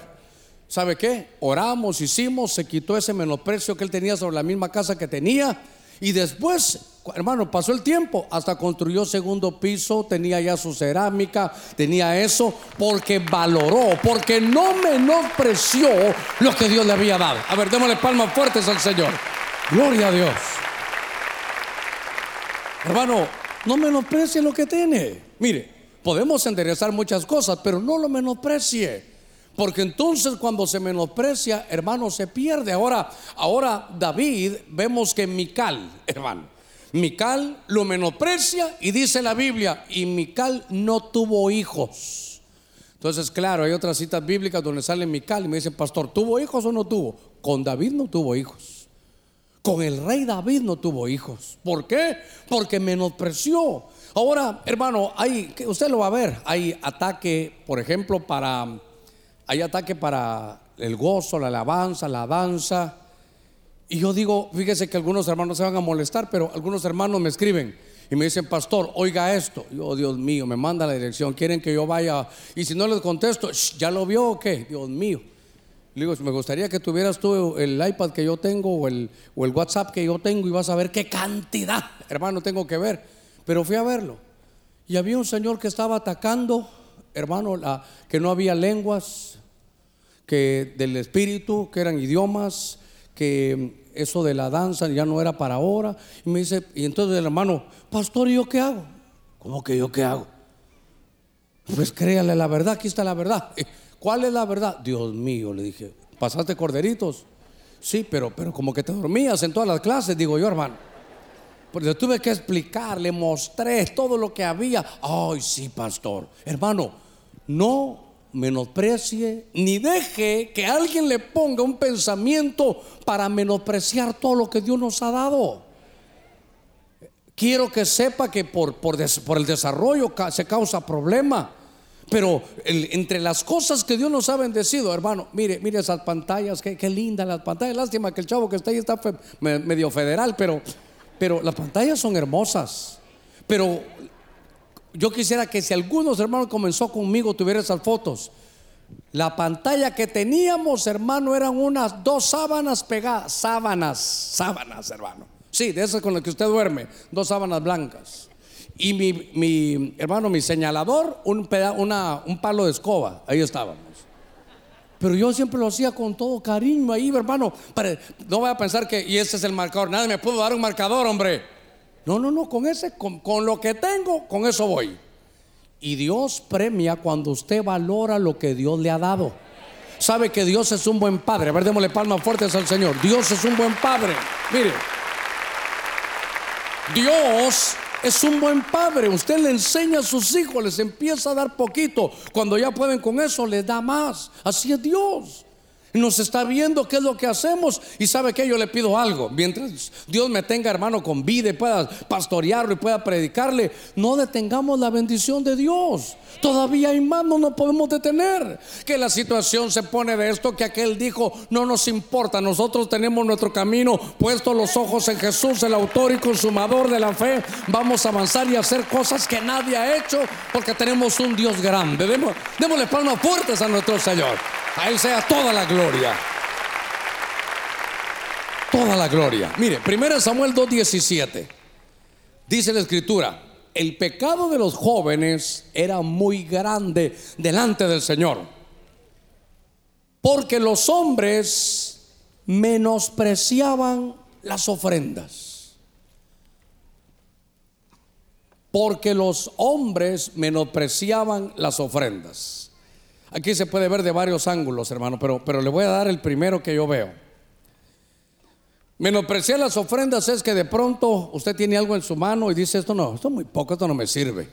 Speaker 1: ¿Sabe qué? Oramos, hicimos, se quitó ese menosprecio que él tenía sobre la misma casa que tenía y después hermano, pasó el tiempo, hasta construyó segundo piso, tenía ya su cerámica, tenía eso, porque valoró, porque no menospreció lo que Dios le había dado. A ver, démosle palmas fuertes al Señor. Gloria a Dios. Hermano, no menosprecie lo que tiene. Mire, podemos enderezar muchas cosas, pero no lo menosprecie. Porque entonces cuando se menosprecia, hermano, se pierde. Ahora, ahora David, vemos que Mical, hermano, Mical lo menosprecia y dice la Biblia, y Mical no tuvo hijos. Entonces, claro, hay otras citas bíblicas donde sale Mical y me dice, pastor, ¿tuvo hijos o no tuvo? Con David no tuvo hijos. Con el rey David no tuvo hijos. ¿Por qué? Porque menospreció. Ahora, hermano, hay, usted lo va a ver, hay ataque, por ejemplo, para hay ataque para el gozo, la alabanza, la danza. Y yo digo, fíjese que algunos hermanos se van a molestar, pero algunos hermanos me escriben y me dicen, pastor, oiga esto. Yo, oh, Dios mío, me manda la dirección, quieren que yo vaya. Y si no les contesto, ¿ya lo vio o qué? Dios mío. Le digo, me gustaría que tuvieras tú el iPad que yo tengo o el, o el WhatsApp que yo tengo y vas a ver qué cantidad, [laughs] hermano, tengo que ver. Pero fui a verlo. Y había un señor que estaba atacando, hermano, la, que no había lenguas, que del espíritu, que eran idiomas, que eso de la danza ya no era para ahora. Y me dice, y entonces el hermano, pastor, ¿y yo qué hago? ¿Cómo que yo qué hago? Pues créale la verdad, aquí está la verdad. [laughs] ¿Cuál es la verdad? Dios mío, le dije, ¿pasaste corderitos? Sí, pero, pero como que te dormías en todas las clases, digo yo, hermano. Porque le tuve que explicar, le mostré todo lo que había. Ay, sí, pastor. Hermano, no menosprecie, ni deje que alguien le ponga un pensamiento para menospreciar todo lo que Dios nos ha dado. Quiero que sepa que por, por, el desarrollo se causa problema. Pero entre las cosas que Dios nos ha bendecido, hermano, mire, mire esas pantallas, qué, qué lindas las pantallas. Lástima que el chavo que está ahí está medio federal, pero, pero las pantallas son hermosas. Pero yo quisiera que si algunos hermanos comenzó conmigo tuviera esas fotos. La pantalla que teníamos, hermano, eran unas dos sábanas pegadas. Sábanas, sábanas, hermano. Sí, de esas con las que usted duerme. Dos sábanas blancas. Y mi, hermano, mi señalador, un, un palo de escoba. Ahí estábamos. Pero yo siempre lo hacía con todo cariño ahí, hermano. no voy a pensar que, y ese es el marcador. Nadie me pudo dar un marcador, hombre. No, no, no, con ese, con, lo que tengo, con eso voy. Y Dios premia cuando usted valora lo que Dios le ha dado. Sabe que Dios es un buen padre. A ver, démosle palmas fuertes al Señor. Dios es un buen padre. Mire, Dios es un buen padre. Usted le enseña a sus hijos, les empieza a dar poquito. Cuando ya pueden con eso, les da más. Así es Dios nos está viendo qué es lo que hacemos y sabe que yo le pido algo. Mientras Dios me tenga hermano con vida y pueda pastorearlo y pueda predicarle, no detengamos la bendición de Dios. Todavía hay más, no nos podemos detener. Que la situación se pone de esto que aquel dijo, no nos importa, nosotros tenemos nuestro camino, puesto los ojos en Jesús, el autor y consumador de la fe. Vamos a avanzar y hacer cosas que nadie ha hecho porque tenemos un Dios grande. démosle palmas fuertes a nuestro Señor. A Él sea toda la gloria. Toda la gloria. Mire, 1 Samuel 2.17. Dice la escritura, el pecado de los jóvenes era muy grande delante del Señor. Porque los hombres menospreciaban las ofrendas. Porque los hombres menospreciaban las ofrendas. Aquí se puede ver de varios ángulos, hermano, pero, pero le voy a dar el primero que yo veo. Menospreciar las ofrendas es que de pronto usted tiene algo en su mano y dice, esto no, esto es muy poco, esto no me sirve.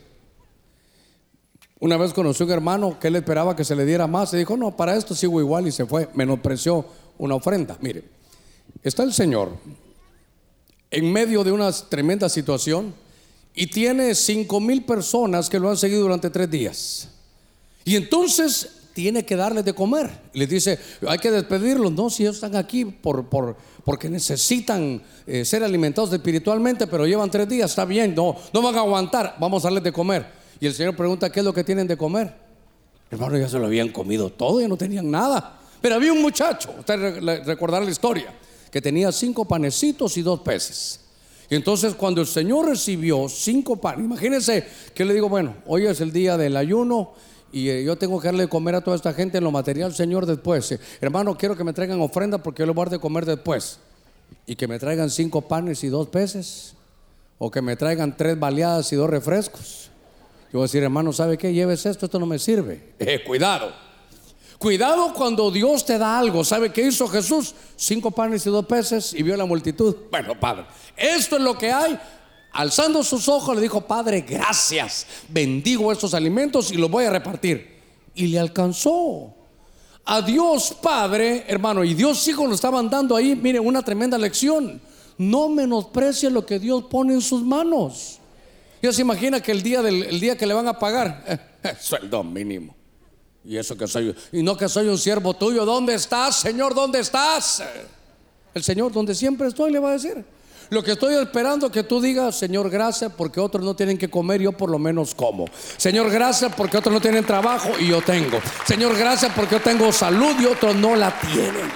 Speaker 1: Una vez conocí a un hermano que él esperaba que se le diera más y dijo, no, para esto sigo igual y se fue. Menospreció una ofrenda. Mire, está el Señor en medio de una tremenda situación y tiene cinco mil personas que lo han seguido durante tres días. Y entonces tiene que darles de comer. Les dice, hay que despedirlos. No, si ellos están aquí por, por porque necesitan eh, ser alimentados espiritualmente, pero llevan tres días, está bien, no, no van a aguantar, vamos a darles de comer. Y el Señor pregunta, ¿qué es lo que tienen de comer? Hermano, ya se lo habían comido todo, ya no tenían nada. Pero había un muchacho, usted recordará la historia, que tenía cinco panecitos y dos peces. Y entonces cuando el Señor recibió cinco panes, imagínense que le digo, bueno, hoy es el día del ayuno y eh, yo tengo que darle de comer a toda esta gente en lo material, Señor, después. Eh, hermano, quiero que me traigan ofrenda porque yo le voy a dar de comer después. Y que me traigan cinco panes y dos peces. O que me traigan tres baleadas y dos refrescos. Yo voy a decir, hermano, ¿sabe qué? Lleves esto, esto no me sirve. [laughs] Eh, cuidado. Cuidado cuando Dios te da algo. ¿Sabe qué hizo Jesús? Cinco panes y dos peces y vio la multitud. Bueno, Padre, esto es lo que hay. Alzando sus ojos le dijo, Padre, gracias. Bendigo estos alimentos y los voy a repartir. Y le alcanzó. A Dios Padre, hermano, y Dios Hijo lo estaban dando ahí, mire, una tremenda lección. No menosprecie lo que Dios pone en sus manos. Ya se imagina que el día, del, el día que le van a pagar, [laughs] sueldo mínimo. Y eso que soy, y no que soy un siervo tuyo, ¿dónde estás, Señor? ¿Dónde estás? El Señor, donde siempre estoy, le va a decir. Lo que estoy esperando que tú digas, Señor, gracias porque otros no tienen que comer, yo por lo menos como. Señor, gracias porque otros no tienen trabajo y yo tengo. Señor, gracias porque yo tengo salud y otros no la tienen.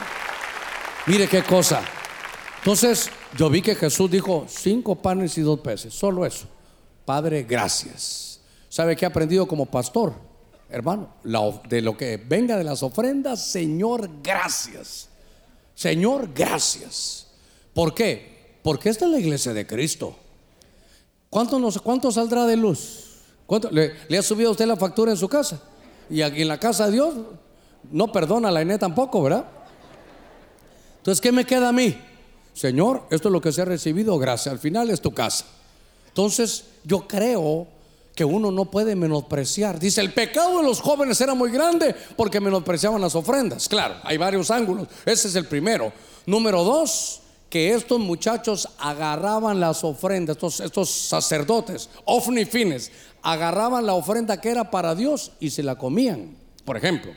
Speaker 1: Mire qué cosa. Entonces, yo vi que Jesús dijo cinco panes y dos peces, solo eso. Padre, gracias. ¿Sabe qué he aprendido como pastor? hermano, de lo que venga de las ofrendas, Señor, gracias. Señor, gracias. ¿Por qué? Porque esta es la iglesia de Cristo. ¿Cuánto, nos, saldrá de luz? ¿Cuánto, le, ha subido a usted la factura en su casa? Y aquí en la casa de Dios no perdona la ENE tampoco, ¿verdad? Entonces, ¿qué me queda a mí? Señor, esto es lo que se ha recibido, gracias. Al final es tu casa. Entonces, yo creo que uno no puede menospreciar. Dice, el pecado de los jóvenes era muy grande porque menospreciaban las ofrendas. Claro, hay varios ángulos. Ese es el primero. Número dos, que estos muchachos agarraban las ofrendas, estos, estos sacerdotes, ofni fines, agarraban la ofrenda que era para Dios y se la comían. Por ejemplo,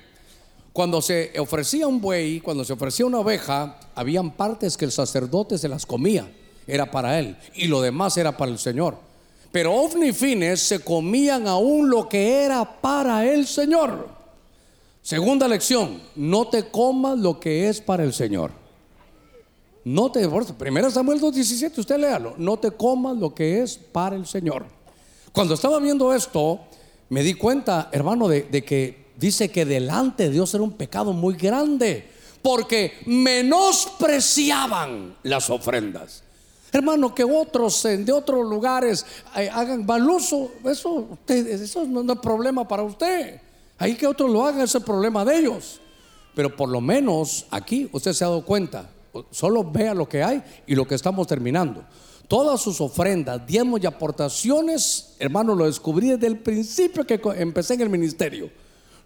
Speaker 1: cuando se ofrecía un buey, cuando se ofrecía una oveja, habían partes que el sacerdote se las comía, era para él, y lo demás era para el Señor. Pero ovni fines se comían aún lo que era para el Señor. Segunda lección, no te comas lo que es para el Señor. No te, primera Samuel 2.17, usted léalo, no te comas lo que es para el Señor. Cuando estaba viendo esto, me di cuenta, hermano, de, que dice que delante de Dios era un pecado muy grande, porque menospreciaban las ofrendas. Hermano, que otros de otros lugares eh, hagan mal uso, eso, eso no es problema para usted. Ahí que otros lo hagan, es el problema de ellos. Pero por lo menos aquí usted se ha dado cuenta, solo vea lo que hay y lo que estamos terminando. Todas sus ofrendas, diezmos y aportaciones, hermano, lo descubrí desde el principio que empecé en el ministerio.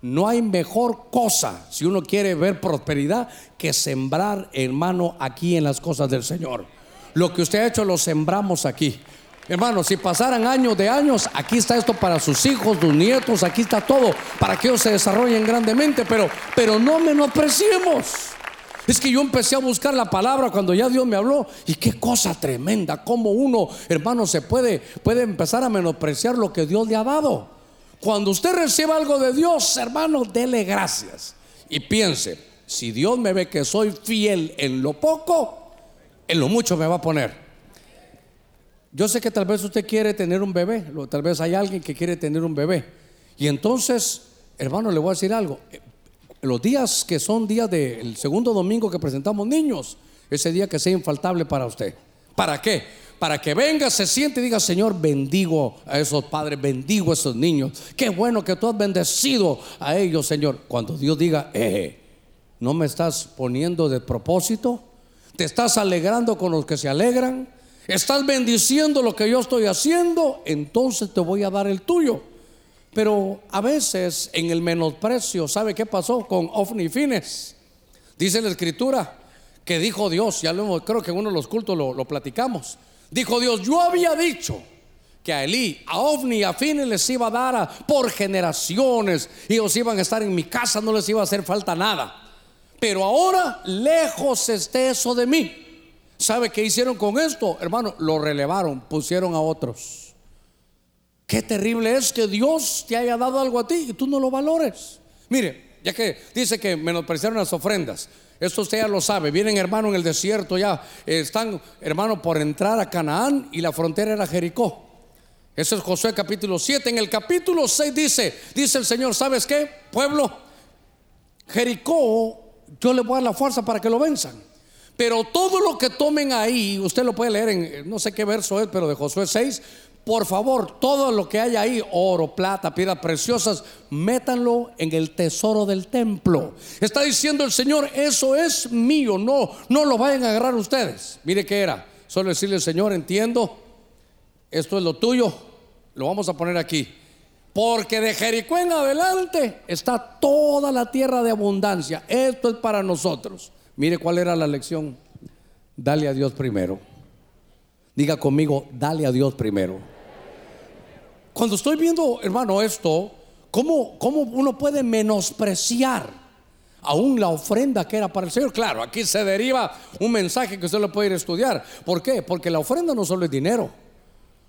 Speaker 1: No hay mejor cosa, si uno quiere ver prosperidad, que sembrar, hermano, aquí en las cosas del Señor. Lo que usted ha hecho lo sembramos aquí. Hermano, si pasaran años de años, aquí está esto para sus hijos, sus nietos, aquí está todo, para que ellos se desarrollen grandemente, pero, pero no menospreciemos. Es que yo empecé a buscar la palabra cuando ya Dios me habló y qué cosa tremenda, cómo uno, hermano, se puede, puede empezar a menospreciar lo que Dios le ha dado. Cuando usted reciba algo de Dios, hermano, dele gracias y piense, si Dios me ve que soy fiel en lo poco, en lo mucho me va a poner. Yo sé que tal vez usted quiere tener un bebé, tal vez hay alguien que quiere tener un bebé. Y entonces, hermano, le voy a decir algo. Los días que son días del segundo domingo que presentamos niños, ese día que sea infaltable para usted. ¿Para qué? Para que venga, se siente y diga, Señor, bendigo a esos padres, bendigo a esos niños. Qué bueno que tú has bendecido a ellos, Señor. Cuando Dios diga, eh, ¿no me estás poniendo de propósito? te estás alegrando con los que se alegran, estás bendiciendo lo que yo estoy haciendo, entonces te voy a dar el tuyo. Pero a veces en el menosprecio, ¿sabe qué pasó con Ofni Fines? Dice la escritura que dijo Dios, ya lo creo que en uno de los cultos lo, platicamos. Dijo Dios, yo había dicho que a Elí, a Ofni a Fines les iba a dar por generaciones. Ellos iban a estar en mi casa, no les iba a hacer falta nada. Pero ahora lejos esté eso de mí. ¿Sabe qué hicieron con esto? Hermano, lo relevaron, pusieron a otros. Qué terrible es que Dios te haya dado algo a ti y tú no lo valores. Mire, ya que dice que menospreciaron las ofrendas, Esto usted ya lo sabe. Vienen hermano en el desierto ya. eh, están hermano por entrar a Canaán y la frontera era Jericó. Ese es Josué capítulo 7. En el capítulo 6 dice, dice el Señor, ¿sabes qué? Pueblo, Jericó, yo le voy a dar la fuerza para que lo venzan. Pero todo lo que tomen ahí, usted lo puede leer en, no sé qué verso es, pero de Josué 6, por favor, todo lo que haya ahí, oro, plata, piedras preciosas, métanlo en el tesoro del templo. Está diciendo el Señor, eso es mío, no, no lo vayan a agarrar ustedes. Mire qué era, solo decirle, Señor, entiendo, esto es lo tuyo, lo vamos a poner aquí. Porque de Jericó en adelante está toda la tierra de abundancia. Esto es para nosotros. Mire cuál era la lección. Dale a Dios primero. Diga conmigo, dale a Dios primero. Cuando estoy viendo, hermano, esto, ¿cómo, cómo uno puede menospreciar aún la ofrenda que era para el Señor? Claro, aquí se deriva un mensaje que usted lo puede ir a estudiar. ¿Por qué? Porque la ofrenda no solo es dinero.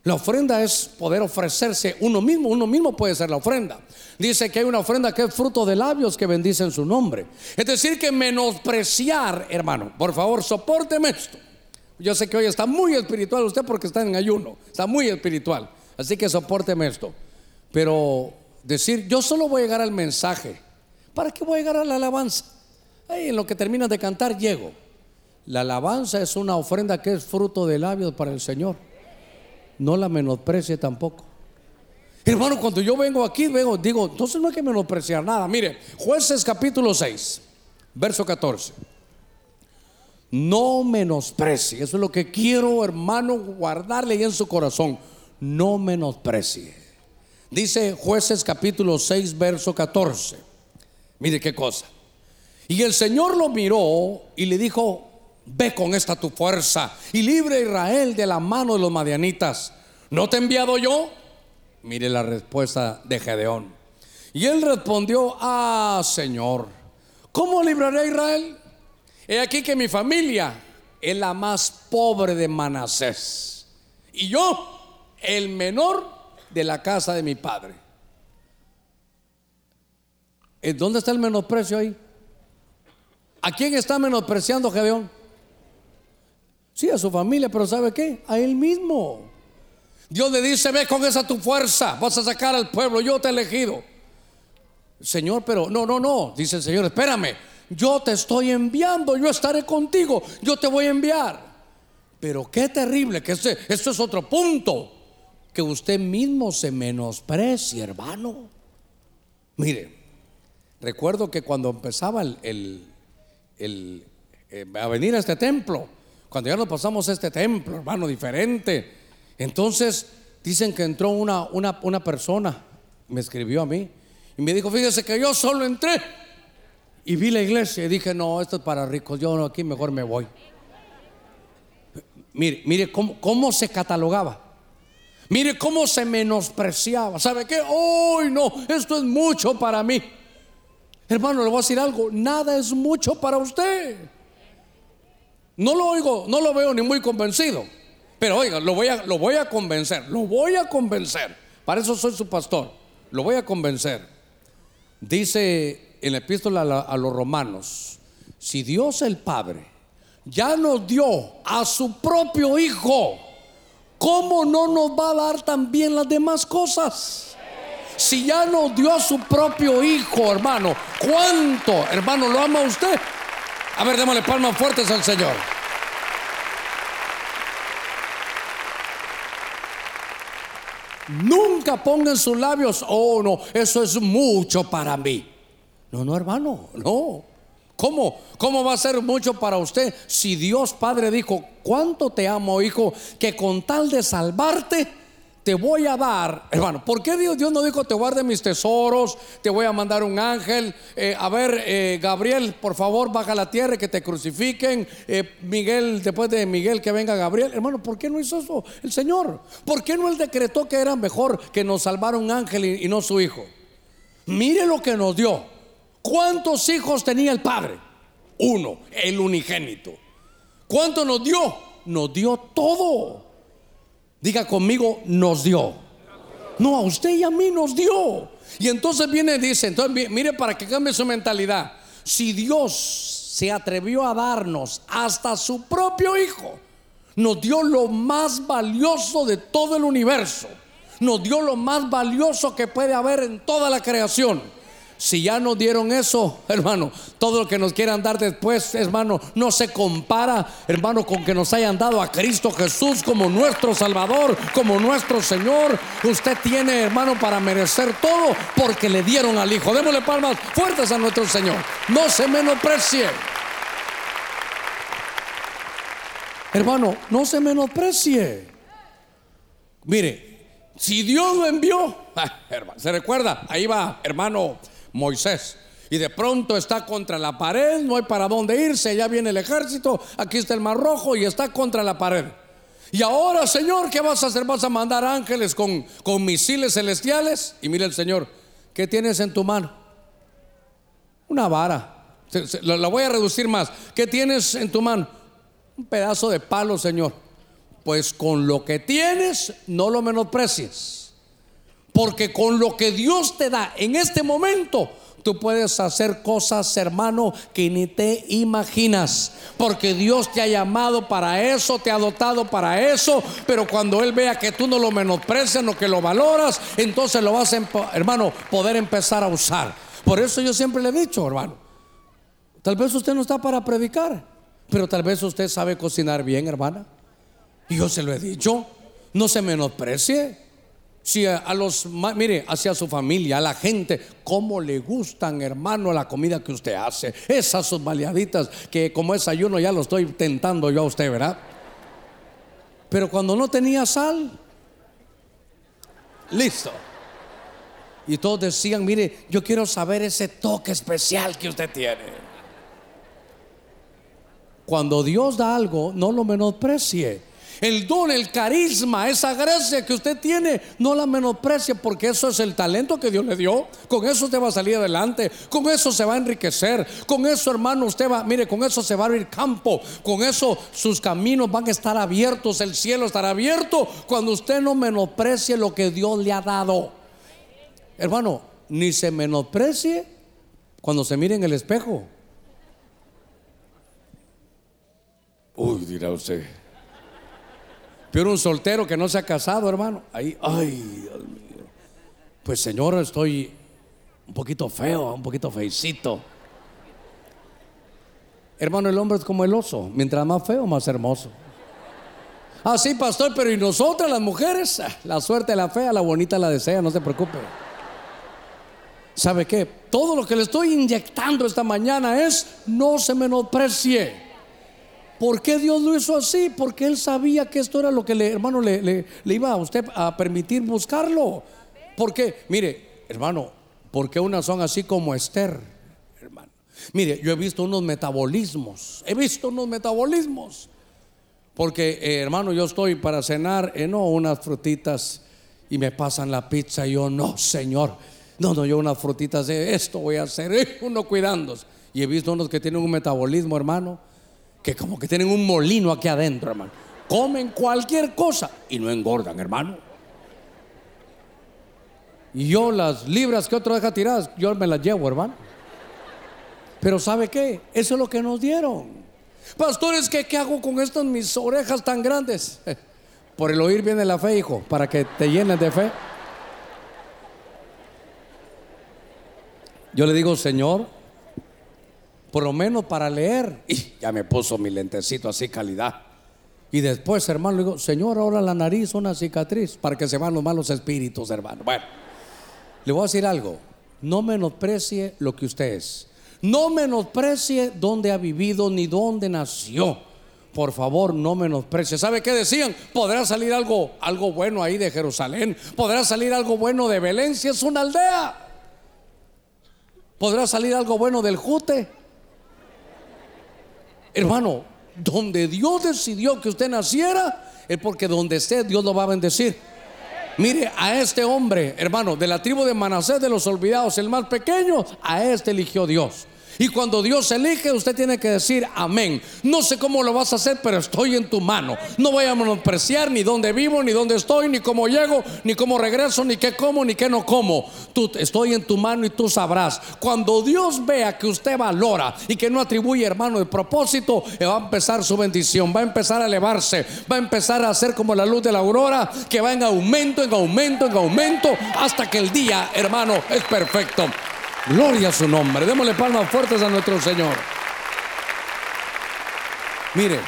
Speaker 1: La ofrenda es poder ofrecerse uno mismo, uno mismo puede ser la ofrenda. Dice que hay una ofrenda que es fruto de labios que bendicen su nombre. Es decir, que menospreciar, hermano, por favor, soporteme esto. Yo sé que hoy está muy espiritual usted porque está en ayuno, está muy espiritual. Así que soporteme esto. Pero decir, yo solo voy a llegar al mensaje. ¿Para qué voy a llegar a la alabanza? Ahí en lo que terminas de cantar llego. La alabanza es una ofrenda que es fruto de labios para el Señor no la menosprecie tampoco. Hermano, cuando yo vengo aquí, vengo, digo, entonces no hay que menospreciar nada. Mire, jueces capítulo 6, verso 14. No menosprecie, eso es lo que quiero, hermano, guardarle en su corazón. No menosprecie. Dice jueces capítulo 6, verso 14. Mire qué cosa. Y el Señor lo miró y le dijo, Ve con esta tu fuerza y libre a Israel de la mano de los madianitas. ¿No te he enviado yo? Mire la respuesta de Gedeón. Y él respondió, ah, Señor, ¿cómo libraré a Israel? He aquí que mi familia es la más pobre de Manasés. Y yo, el menor de la casa de mi padre. ¿Dónde está el menosprecio ahí? ¿A quién está menospreciando Gedeón? Sí, a su familia, pero ¿sabe qué? A él mismo. Dios le dice, ve con esa tu fuerza, vas a sacar al pueblo, yo te he elegido. Señor, pero no, no, no, dice el Señor, espérame, yo te estoy enviando, yo estaré contigo, yo te voy a enviar. Pero qué terrible, que este, esto es otro punto, que usted mismo se menosprecie, hermano. Mire, recuerdo que cuando empezaba el, el, eh, a venir a este templo, cuando ya nos pasamos a este templo, hermano, diferente. Entonces dicen que entró una, una, una persona, me escribió a mí y me dijo, fíjese que yo solo entré y vi la iglesia y dije, no, esto es para ricos, yo aquí mejor me voy. Mire, mire cómo, cómo se catalogaba. Mire cómo se menospreciaba. ¿Sabe qué? Hoy no, esto es mucho para mí. Hermano, le voy a decir algo, nada es mucho para usted. No lo oigo, no lo veo ni muy convencido. Pero oiga, lo voy a, lo voy a convencer, lo voy a convencer. Para eso soy su pastor. Lo voy a convencer. Dice en la epístola a, a los romanos, si Dios el Padre ya nos dio a su propio Hijo, ¿cómo no nos va a dar también las demás cosas? Si ya nos dio a su propio Hijo, hermano, ¿cuánto, hermano, lo ama usted? A ver, démosle palmas fuertes al Señor. Nunca pongan sus labios, oh no, eso es mucho para mí. No, no, hermano, no. ¿Cómo? ¿Cómo va a ser mucho para usted si Dios Padre dijo, cuánto te amo, hijo, que con tal de salvarte, te voy a dar, hermano, ¿por qué Dios, Dios no dijo te guarde mis tesoros, te voy a mandar un ángel? Eh, a ver, eh, Gabriel, por favor, baja a la tierra que te crucifiquen. Eh, Miguel, después de Miguel, que venga Gabriel. Hermano, ¿por qué no hizo eso el Señor? ¿Por qué no él decretó que era mejor que nos salvara un ángel y no su hijo? Mire lo que nos dio. ¿Cuántos hijos tenía el Padre? Uno, el unigénito. ¿Cuánto nos dio? Nos dio todo. Diga conmigo, nos dio. No, a usted y a mí nos dio. Y entonces viene y dice, entonces mire para que cambie su mentalidad. Si Dios se atrevió a darnos hasta su propio Hijo. Nos dio lo más valioso de todo el universo. Nos dio lo más valioso que puede haber en toda la creación si ya nos dieron eso, hermano, todo lo que nos quieran dar después, hermano, no se compara, hermano, con que nos hayan dado a Cristo Jesús como nuestro Salvador, como nuestro Señor. Usted tiene, hermano, para merecer todo porque le dieron al Hijo. Démosle palmas fuertes a nuestro Señor. No se menosprecie. Hermano, no se menosprecie. Mire, si Dios lo envió, [laughs] se recuerda, ahí va, hermano Moisés. Y de pronto está contra la pared, no hay para dónde irse, ya viene el ejército, aquí está el mar rojo y está contra la pared. Y ahora, Señor, ¿qué vas a hacer? ¿Vas a mandar ángeles con, con misiles celestiales? Y mira el Señor, ¿qué tienes en tu mano? Una vara. La voy a reducir más. ¿Qué tienes en tu mano? Un pedazo de palo, Señor. Pues con lo que tienes, no lo menosprecies. Porque con lo que Dios te da en este momento, tú puedes hacer cosas, hermano, que ni te imaginas. Porque Dios te ha llamado para eso, te ha dotado para eso. Pero cuando Él vea que tú no lo menosprecias, no que lo valoras, entonces lo vas a, hermano, poder empezar a usar. Por eso yo siempre le he dicho, hermano, tal vez usted no está para predicar, pero tal vez usted sabe cocinar bien, hermana. Y yo se lo he dicho, no se menosprecie. Si a, los, mire, hacia su familia, a la gente, cómo le gustan, hermano, la comida que usted hace. Esas sus baleaditas que como es ayuno ya lo estoy tentando yo a usted, ¿verdad? Pero cuando no tenía sal, listo. Y todos decían, mire, yo quiero saber ese toque especial que usted tiene. Cuando Dios da algo, no lo menosprecie el don, el carisma, esa gracia que usted tiene, no la menosprecie porque eso es el talento que Dios le dio. Con eso usted va a salir adelante, con eso se va a enriquecer, con eso hermano usted va, mire, con eso se va a abrir campo, con eso sus caminos van a estar abiertos, el cielo estará abierto cuando usted no menosprecie lo que Dios le ha dado. Hermano, ni se menosprecie cuando se mire en el espejo. Uy, dirá usted. Pero un soltero que no se ha casado, hermano. Ahí, ay, Dios mío. Pues Señor, estoy un poquito feo, un poquito feicito. Hermano, el hombre es como el oso. Mientras más feo, más hermoso. Ah, sí, pastor, pero ¿y nosotras las mujeres? Ah, la suerte la fea, la bonita la desea, no se preocupe. ¿Sabe qué? Todo lo que le estoy inyectando esta mañana es no se menosprecie. ¿Por qué Dios lo hizo así? Porque Él sabía que esto era lo que le, hermano, le, iba a usted a permitir buscarlo. Porque, mire, hermano, ¿por qué unas son así como Esther? Hermano, mire, yo he visto unos metabolismos, he visto unos metabolismos. Porque, eh, hermano, yo estoy para cenar, eh, no, unas frutitas y me pasan la pizza y yo, no, Señor. No, no, yo unas frutitas de esto voy a hacer, [laughs] eh, uno cuidándose. Y he visto unos que tienen un metabolismo, hermano que como que tienen un molino aquí adentro, hermano. Comen cualquier cosa y no engordan, hermano. Y yo las libras que otro deja tiradas, yo me las llevo, hermano. Pero ¿sabe qué? Eso es lo que nos dieron. Pastores, ¿qué, ¿qué hago con estas mis orejas tan grandes? [laughs] Por el oír viene la fe, hijo, para que te llenes de fe. Yo le digo, Señor, por lo menos para leer. Y ya me puso mi lentecito así calidad. Y después, hermano, le digo, Señor, ahora la nariz una cicatriz para que se van los malos espíritus, hermano. Bueno, le voy a decir algo. No menosprecie lo que usted es. No menosprecie dónde ha vivido ni dónde nació. Por favor, no menosprecie. ¿Sabe qué decían? Podrá salir algo, algo bueno ahí de Jerusalén. Podrá salir algo bueno de Belén si es una aldea. Podrá salir algo bueno del Jute Hermano, donde Dios decidió que usted naciera, es porque donde esté Dios lo va a bendecir. Mire, a este hombre, hermano, de la tribu de Manasés de los olvidados, el más pequeño, a este eligió Dios. Y cuando Dios elige, usted tiene que decir amén. No sé cómo lo vas a hacer, pero estoy en tu mano. No voy a menospreciar ni dónde vivo, ni dónde estoy, ni cómo llego, ni cómo regreso, ni qué como, ni qué no como. Tú estoy en tu mano y tú sabrás. Cuando Dios vea que usted valora y que no atribuye, hermano, el propósito, eh, va a empezar su bendición, va a empezar a elevarse, va a empezar a ser como la luz de la aurora, que va en aumento, en aumento, en aumento, hasta que el día, hermano, es perfecto. Gloria a su nombre. Démosle palmas fuertes a nuestro Señor. Mire,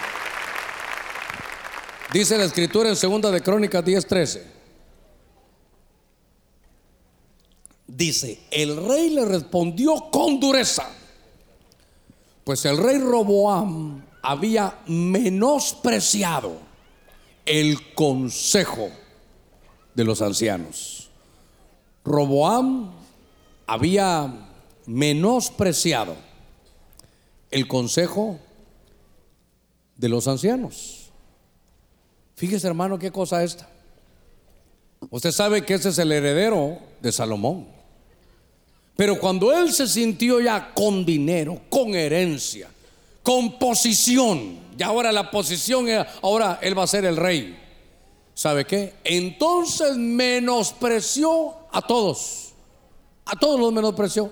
Speaker 1: dice la escritura en segunda de Crónicas 10:13. Dice, el rey le respondió con dureza, pues el rey Roboam había menospreciado el consejo de los ancianos. Roboam había menospreciado el consejo de los ancianos. Fíjese hermano qué cosa esta. Usted sabe que ese es el heredero de Salomón. Pero cuando él se sintió ya con dinero, con herencia, con posición, y ahora la posición, ahora él va a ser el rey. ¿Sabe qué? Entonces menospreció a todos. A todos los menospreció.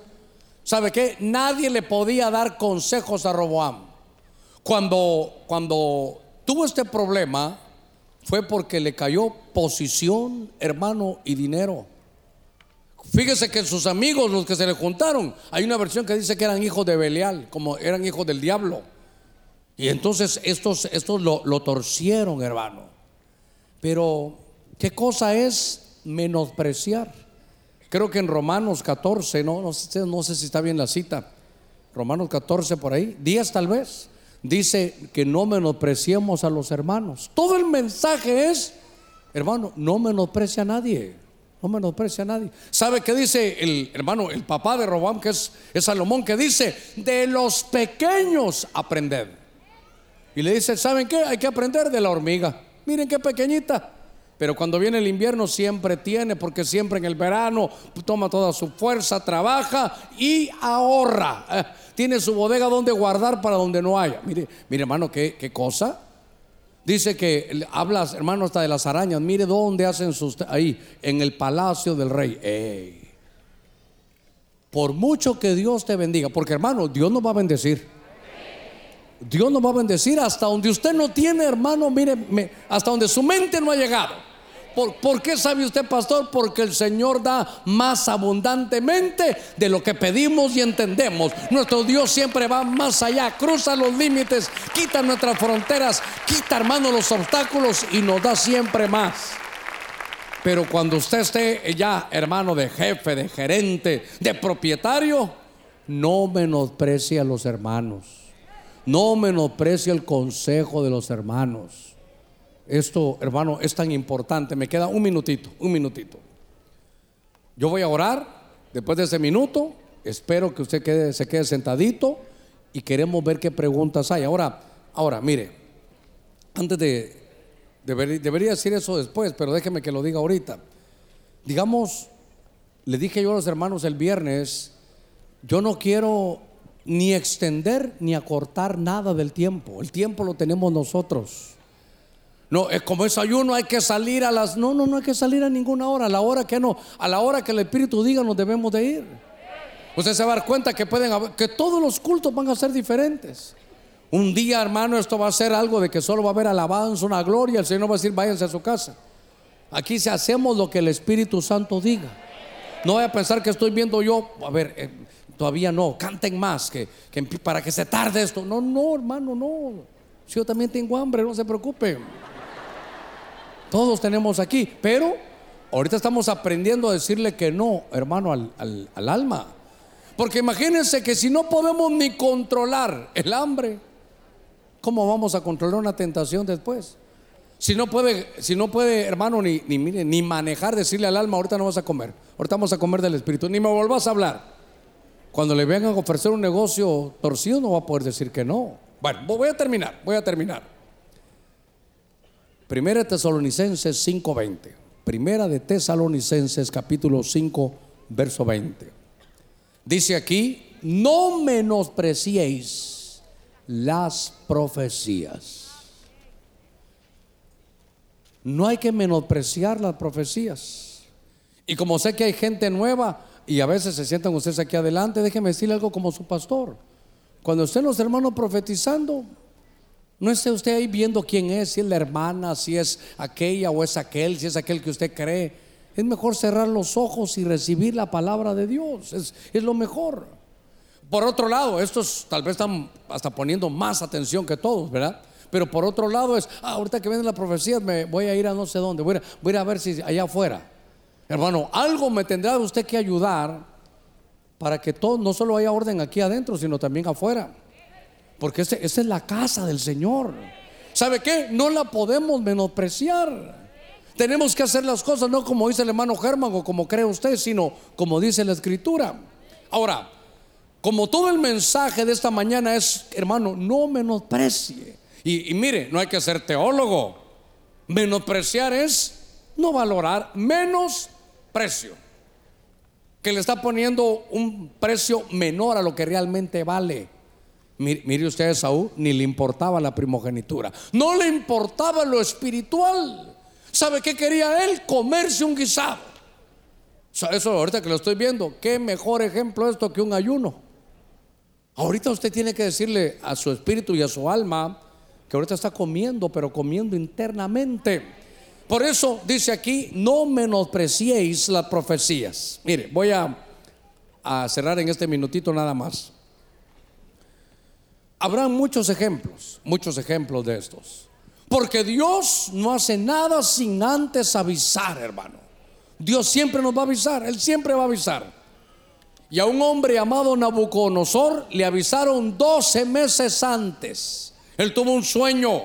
Speaker 1: ¿Sabe qué? Nadie le podía dar consejos a Roboam. Cuando, cuando tuvo este problema, fue porque le cayó posición, hermano, y dinero. Fíjese que sus amigos, los que se le juntaron, hay una versión que dice que eran hijos de Belial, como eran hijos del diablo. Y entonces estos, estos lo, lo torcieron, hermano. Pero, ¿qué cosa es menospreciar? Creo que en Romanos 14, no, sé, si está bien la cita, Romanos 14 por ahí, 10 tal vez, dice que no menospreciemos a los hermanos. Todo el mensaje es, hermano, no menosprecia a nadie. No menosprecia a nadie. ¿Sabe qué dice el hermano, el papá de Robán, que es, es Salomón, que dice, de los pequeños aprended? Y le dice, ¿saben qué? Hay que aprender de la hormiga. Miren qué pequeñita. Pero cuando viene el invierno siempre tiene, porque siempre en el verano toma toda su fuerza, trabaja y ahorra. Eh, tiene su bodega donde guardar para donde no haya. Mire, mire hermano, ¿qué, cosa? Dice que hablas, hermano, hasta de las arañas. Mire dónde hacen sus... Ahí, en el palacio del rey. Por mucho que Dios te bendiga, porque hermano, Dios nos va a bendecir. Dios nos va a bendecir hasta donde usted no tiene, hermano, mire, hasta donde su mente no ha llegado. ¿Por, qué sabe usted, pastor? Porque el Señor da más abundantemente de lo que pedimos y entendemos. Nuestro Dios siempre va más allá, cruza los límites, quita nuestras fronteras, quita, hermano, los obstáculos y nos da siempre más. Pero cuando usted esté ya, hermano, de jefe, de gerente, de propietario, no menosprecie a los hermanos. No menosprecie el consejo de los hermanos. Esto, hermano, es tan importante. Me queda un minutito, un minutito. Yo voy a orar después de ese minuto. Espero que usted se quede sentadito y queremos ver qué preguntas hay. Ahora, ahora, mire, antes de, debería decir eso después, pero déjeme que lo diga ahorita. Digamos, le dije yo a los hermanos el viernes, yo no quiero ni extender ni acortar nada del tiempo. El tiempo lo tenemos nosotros. No, es como es ayuno, hay que salir a las. No, no, no hay que salir a ninguna hora. A la hora que no, a la hora que el Espíritu diga, nos debemos de ir. Usted se va a dar cuenta que pueden que todos los cultos van a ser diferentes. Un día, hermano, esto va a ser algo de que solo va a haber alabanza, una gloria. El Señor va a decir, váyanse a su casa. Aquí se hacemos lo que el Espíritu Santo diga. No voy a pensar que estoy viendo yo, a ver, eh, todavía no, canten más, que, que, para que se tarde esto. No, no, hermano, no. Si yo también tengo hambre, no se preocupe. Todos tenemos aquí, pero ahorita estamos aprendiendo a decirle que no, hermano, al, alma. Porque imagínense que si no podemos ni controlar el hambre, ¿cómo vamos a controlar una tentación después? Si no puede, si no puede, hermano, ni, ni, ni manejar, decirle al alma, ahorita no vas a comer, ahorita vamos a comer del Espíritu, ni me volvás a hablar. Cuando le vengan a ofrecer un negocio torcido, no va a poder decir que no. Bueno, voy a terminar, voy a terminar. Primera de Tesalonicenses 5:20. Primera de Tesalonicenses capítulo 5, verso 20. Dice aquí no menospreciéis las profecías. No hay que menospreciar las profecías. Y como sé que hay gente nueva y a veces se sientan ustedes aquí adelante, déjeme decirle algo como su pastor. Cuando estén los hermanos profetizando, no esté usted ahí viendo quién es, si es la hermana, si es aquella o es aquel, si es aquel que usted cree. Es mejor cerrar los ojos y recibir la palabra de Dios. Es, es lo mejor. Por otro lado, estos tal vez están hasta poniendo más atención que todos, ¿verdad? Pero por otro lado es, ah, ahorita que vienen las profecías me voy a ir a no sé dónde, voy a, voy a ver si allá afuera. Hermano, algo me tendrá usted que ayudar para que todo, no solo haya orden aquí adentro, sino también afuera. Porque esa es la casa del Señor. ¿Sabe qué? No la podemos menospreciar. Tenemos que hacer las cosas no como dice el hermano Germán o como cree usted, sino como dice la escritura. Ahora, como todo el mensaje de esta mañana es, hermano, no menosprecie. Y, mire, no hay que ser teólogo. Menospreciar es no valorar menos precio. Que le está poniendo un precio menor a lo que realmente vale. Mire, usted a Saúl, ni le importaba la primogenitura. No le importaba lo espiritual. ¿Sabe qué quería él? Comerse un guisado. Eso ahorita que lo estoy viendo, qué mejor ejemplo esto que un ayuno. Ahorita usted tiene que decirle a su espíritu y a su alma, que ahorita está comiendo, pero comiendo internamente. Por eso dice aquí, no menospreciéis las profecías. Mire, voy a, a cerrar en este minutito nada más. Habrá muchos ejemplos, muchos ejemplos de estos. Porque Dios no hace nada sin antes avisar, hermano. Dios siempre nos va a avisar, Él siempre va a avisar. Y a un hombre llamado Nabucodonosor le avisaron 12 meses antes. Él tuvo un sueño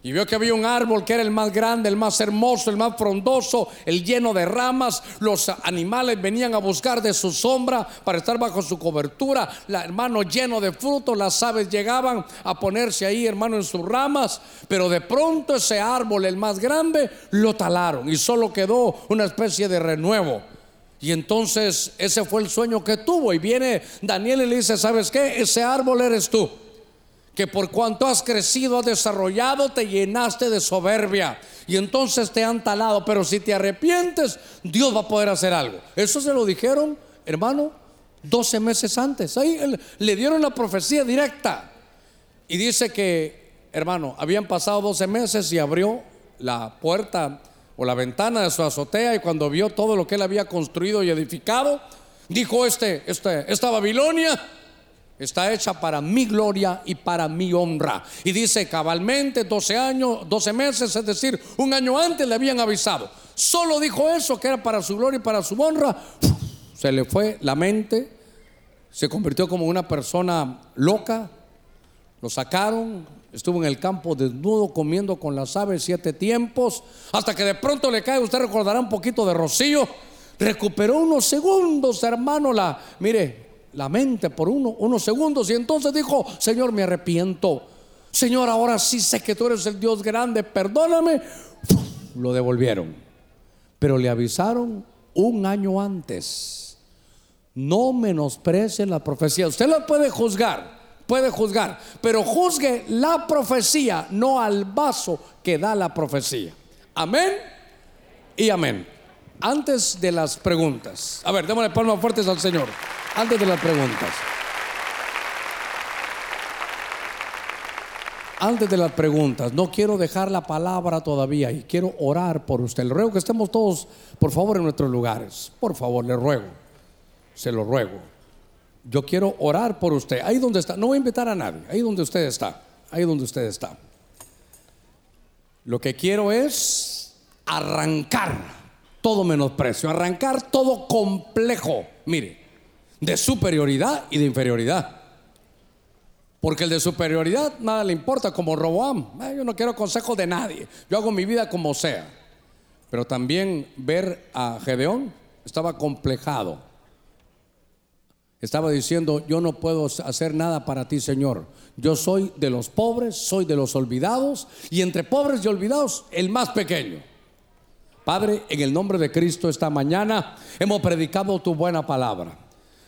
Speaker 1: y vio que había un árbol que era el más grande, el más hermoso, el más frondoso, el lleno de ramas. Los animales venían a buscar de su sombra para estar bajo su cobertura. La, hermano lleno de frutos, las aves llegaban a ponerse ahí, hermano, en sus ramas. Pero de pronto ese árbol, el más grande, lo talaron y solo quedó una especie de renuevo. Y entonces ese fue el sueño que tuvo. Y viene Daniel y le dice, ¿sabes qué? Ese árbol eres tú que por cuanto has crecido, has desarrollado, te llenaste de soberbia y entonces te han talado. Pero si te arrepientes, Dios va a poder hacer algo. Eso se lo dijeron, hermano, 12 meses antes. Ahí le dieron la profecía directa. Y dice que, hermano, habían pasado 12 meses y abrió la puerta o la ventana de su azotea y cuando vio todo lo que él había construido y edificado, dijo este, este esta Babilonia Está hecha para mi gloria y para mi honra. Y dice cabalmente 12 años, 12 meses, es decir, un año antes le habían avisado. Solo dijo eso, que era para su gloria y para su honra. Se le fue la mente, se convirtió como una persona loca. Lo sacaron, estuvo en el campo desnudo comiendo con las aves siete tiempos, hasta que de pronto le cae, usted recordará un poquito de rocío. Recuperó unos segundos, hermano, la, mire, la mente por uno, unos segundos y entonces dijo, Señor, me arrepiento. Señor, ahora sí sé que tú eres el Dios grande, perdóname. Lo devolvieron. Pero le avisaron un año antes. No menosprecie la profecía. Usted la puede juzgar, puede juzgar, pero juzgue la profecía, no al vaso que da la profecía. Amén y amén. Antes de las preguntas, a ver, démosle palmas fuertes al Señor antes de las preguntas. Antes de las preguntas, no quiero dejar la palabra todavía y quiero orar por usted. Le ruego que estemos todos, por favor, en nuestros lugares. Por favor, le ruego. Se lo ruego. Yo quiero orar por usted. Ahí donde está. No voy a invitar a nadie. Ahí donde usted está. Ahí donde usted está. Lo que quiero es arrancar todo menosprecio, arrancar todo complejo. Mire, de superioridad y de inferioridad. Porque el de superioridad nada le importa, como Roboam. Yo no quiero consejo de nadie. Yo hago mi vida como sea. Pero también ver a Gedeón estaba complejado. Estaba diciendo, yo no puedo hacer nada para ti, Señor. Yo soy de los pobres, soy de los olvidados, y entre pobres y olvidados, el más pequeño. Padre, en el nombre de Cristo esta mañana hemos predicado tu buena palabra.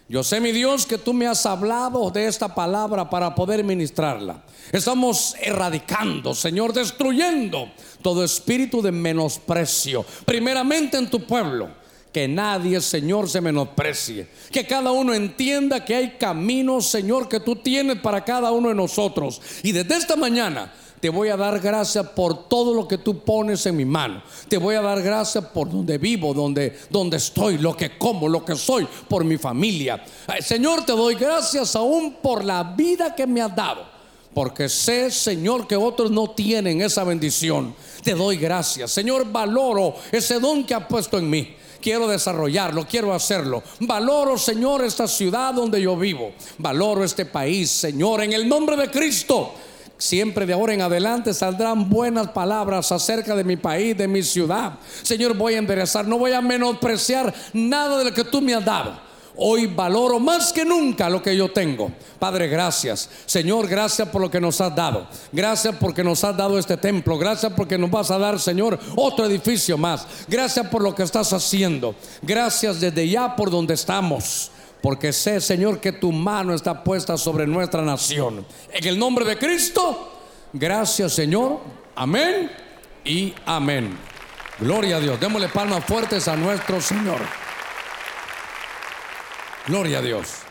Speaker 1: Yo sé, mi Dios, que tú me has hablado de esta palabra para poder ministrarla. Estamos erradicando, Señor, destruyendo todo espíritu de menosprecio, primeramente en tu pueblo. Que nadie, Señor, se menosprecie. Que cada uno entienda que hay caminos, Señor, que tú tienes para cada uno de nosotros. Y desde esta mañana te voy a dar gracias por todo lo que tú pones en mi mano. Te voy a dar gracias por donde vivo, donde, donde estoy, lo que como, lo que soy, por mi familia. Señor, te doy gracias aún por la vida que me has dado. Porque sé, Señor, que otros no tienen esa bendición. Te doy gracias. Señor, valoro ese don que has puesto en mí quiero desarrollarlo, quiero hacerlo. Valoro, Señor, esta ciudad donde yo vivo. Valoro este país, Señor, en el nombre de Cristo. Siempre de ahora en adelante saldrán buenas palabras acerca de mi país, de mi ciudad. Señor, voy a enderezar, no voy a menospreciar nada de lo que tú me has dado. Hoy valoro más que nunca lo que yo tengo. Padre, gracias. Señor, gracias por lo que nos has dado. Gracias porque nos has dado este templo. Gracias porque nos vas a dar, Señor, otro edificio más. Gracias por lo que estás haciendo. Gracias desde ya por donde estamos porque sé, Señor, que tu mano está puesta sobre nuestra nación. En el nombre de Cristo, gracias, Señor. Amén y amén. Gloria a Dios. Démosle palmas fuertes a nuestro Señor. Gloria a Dios.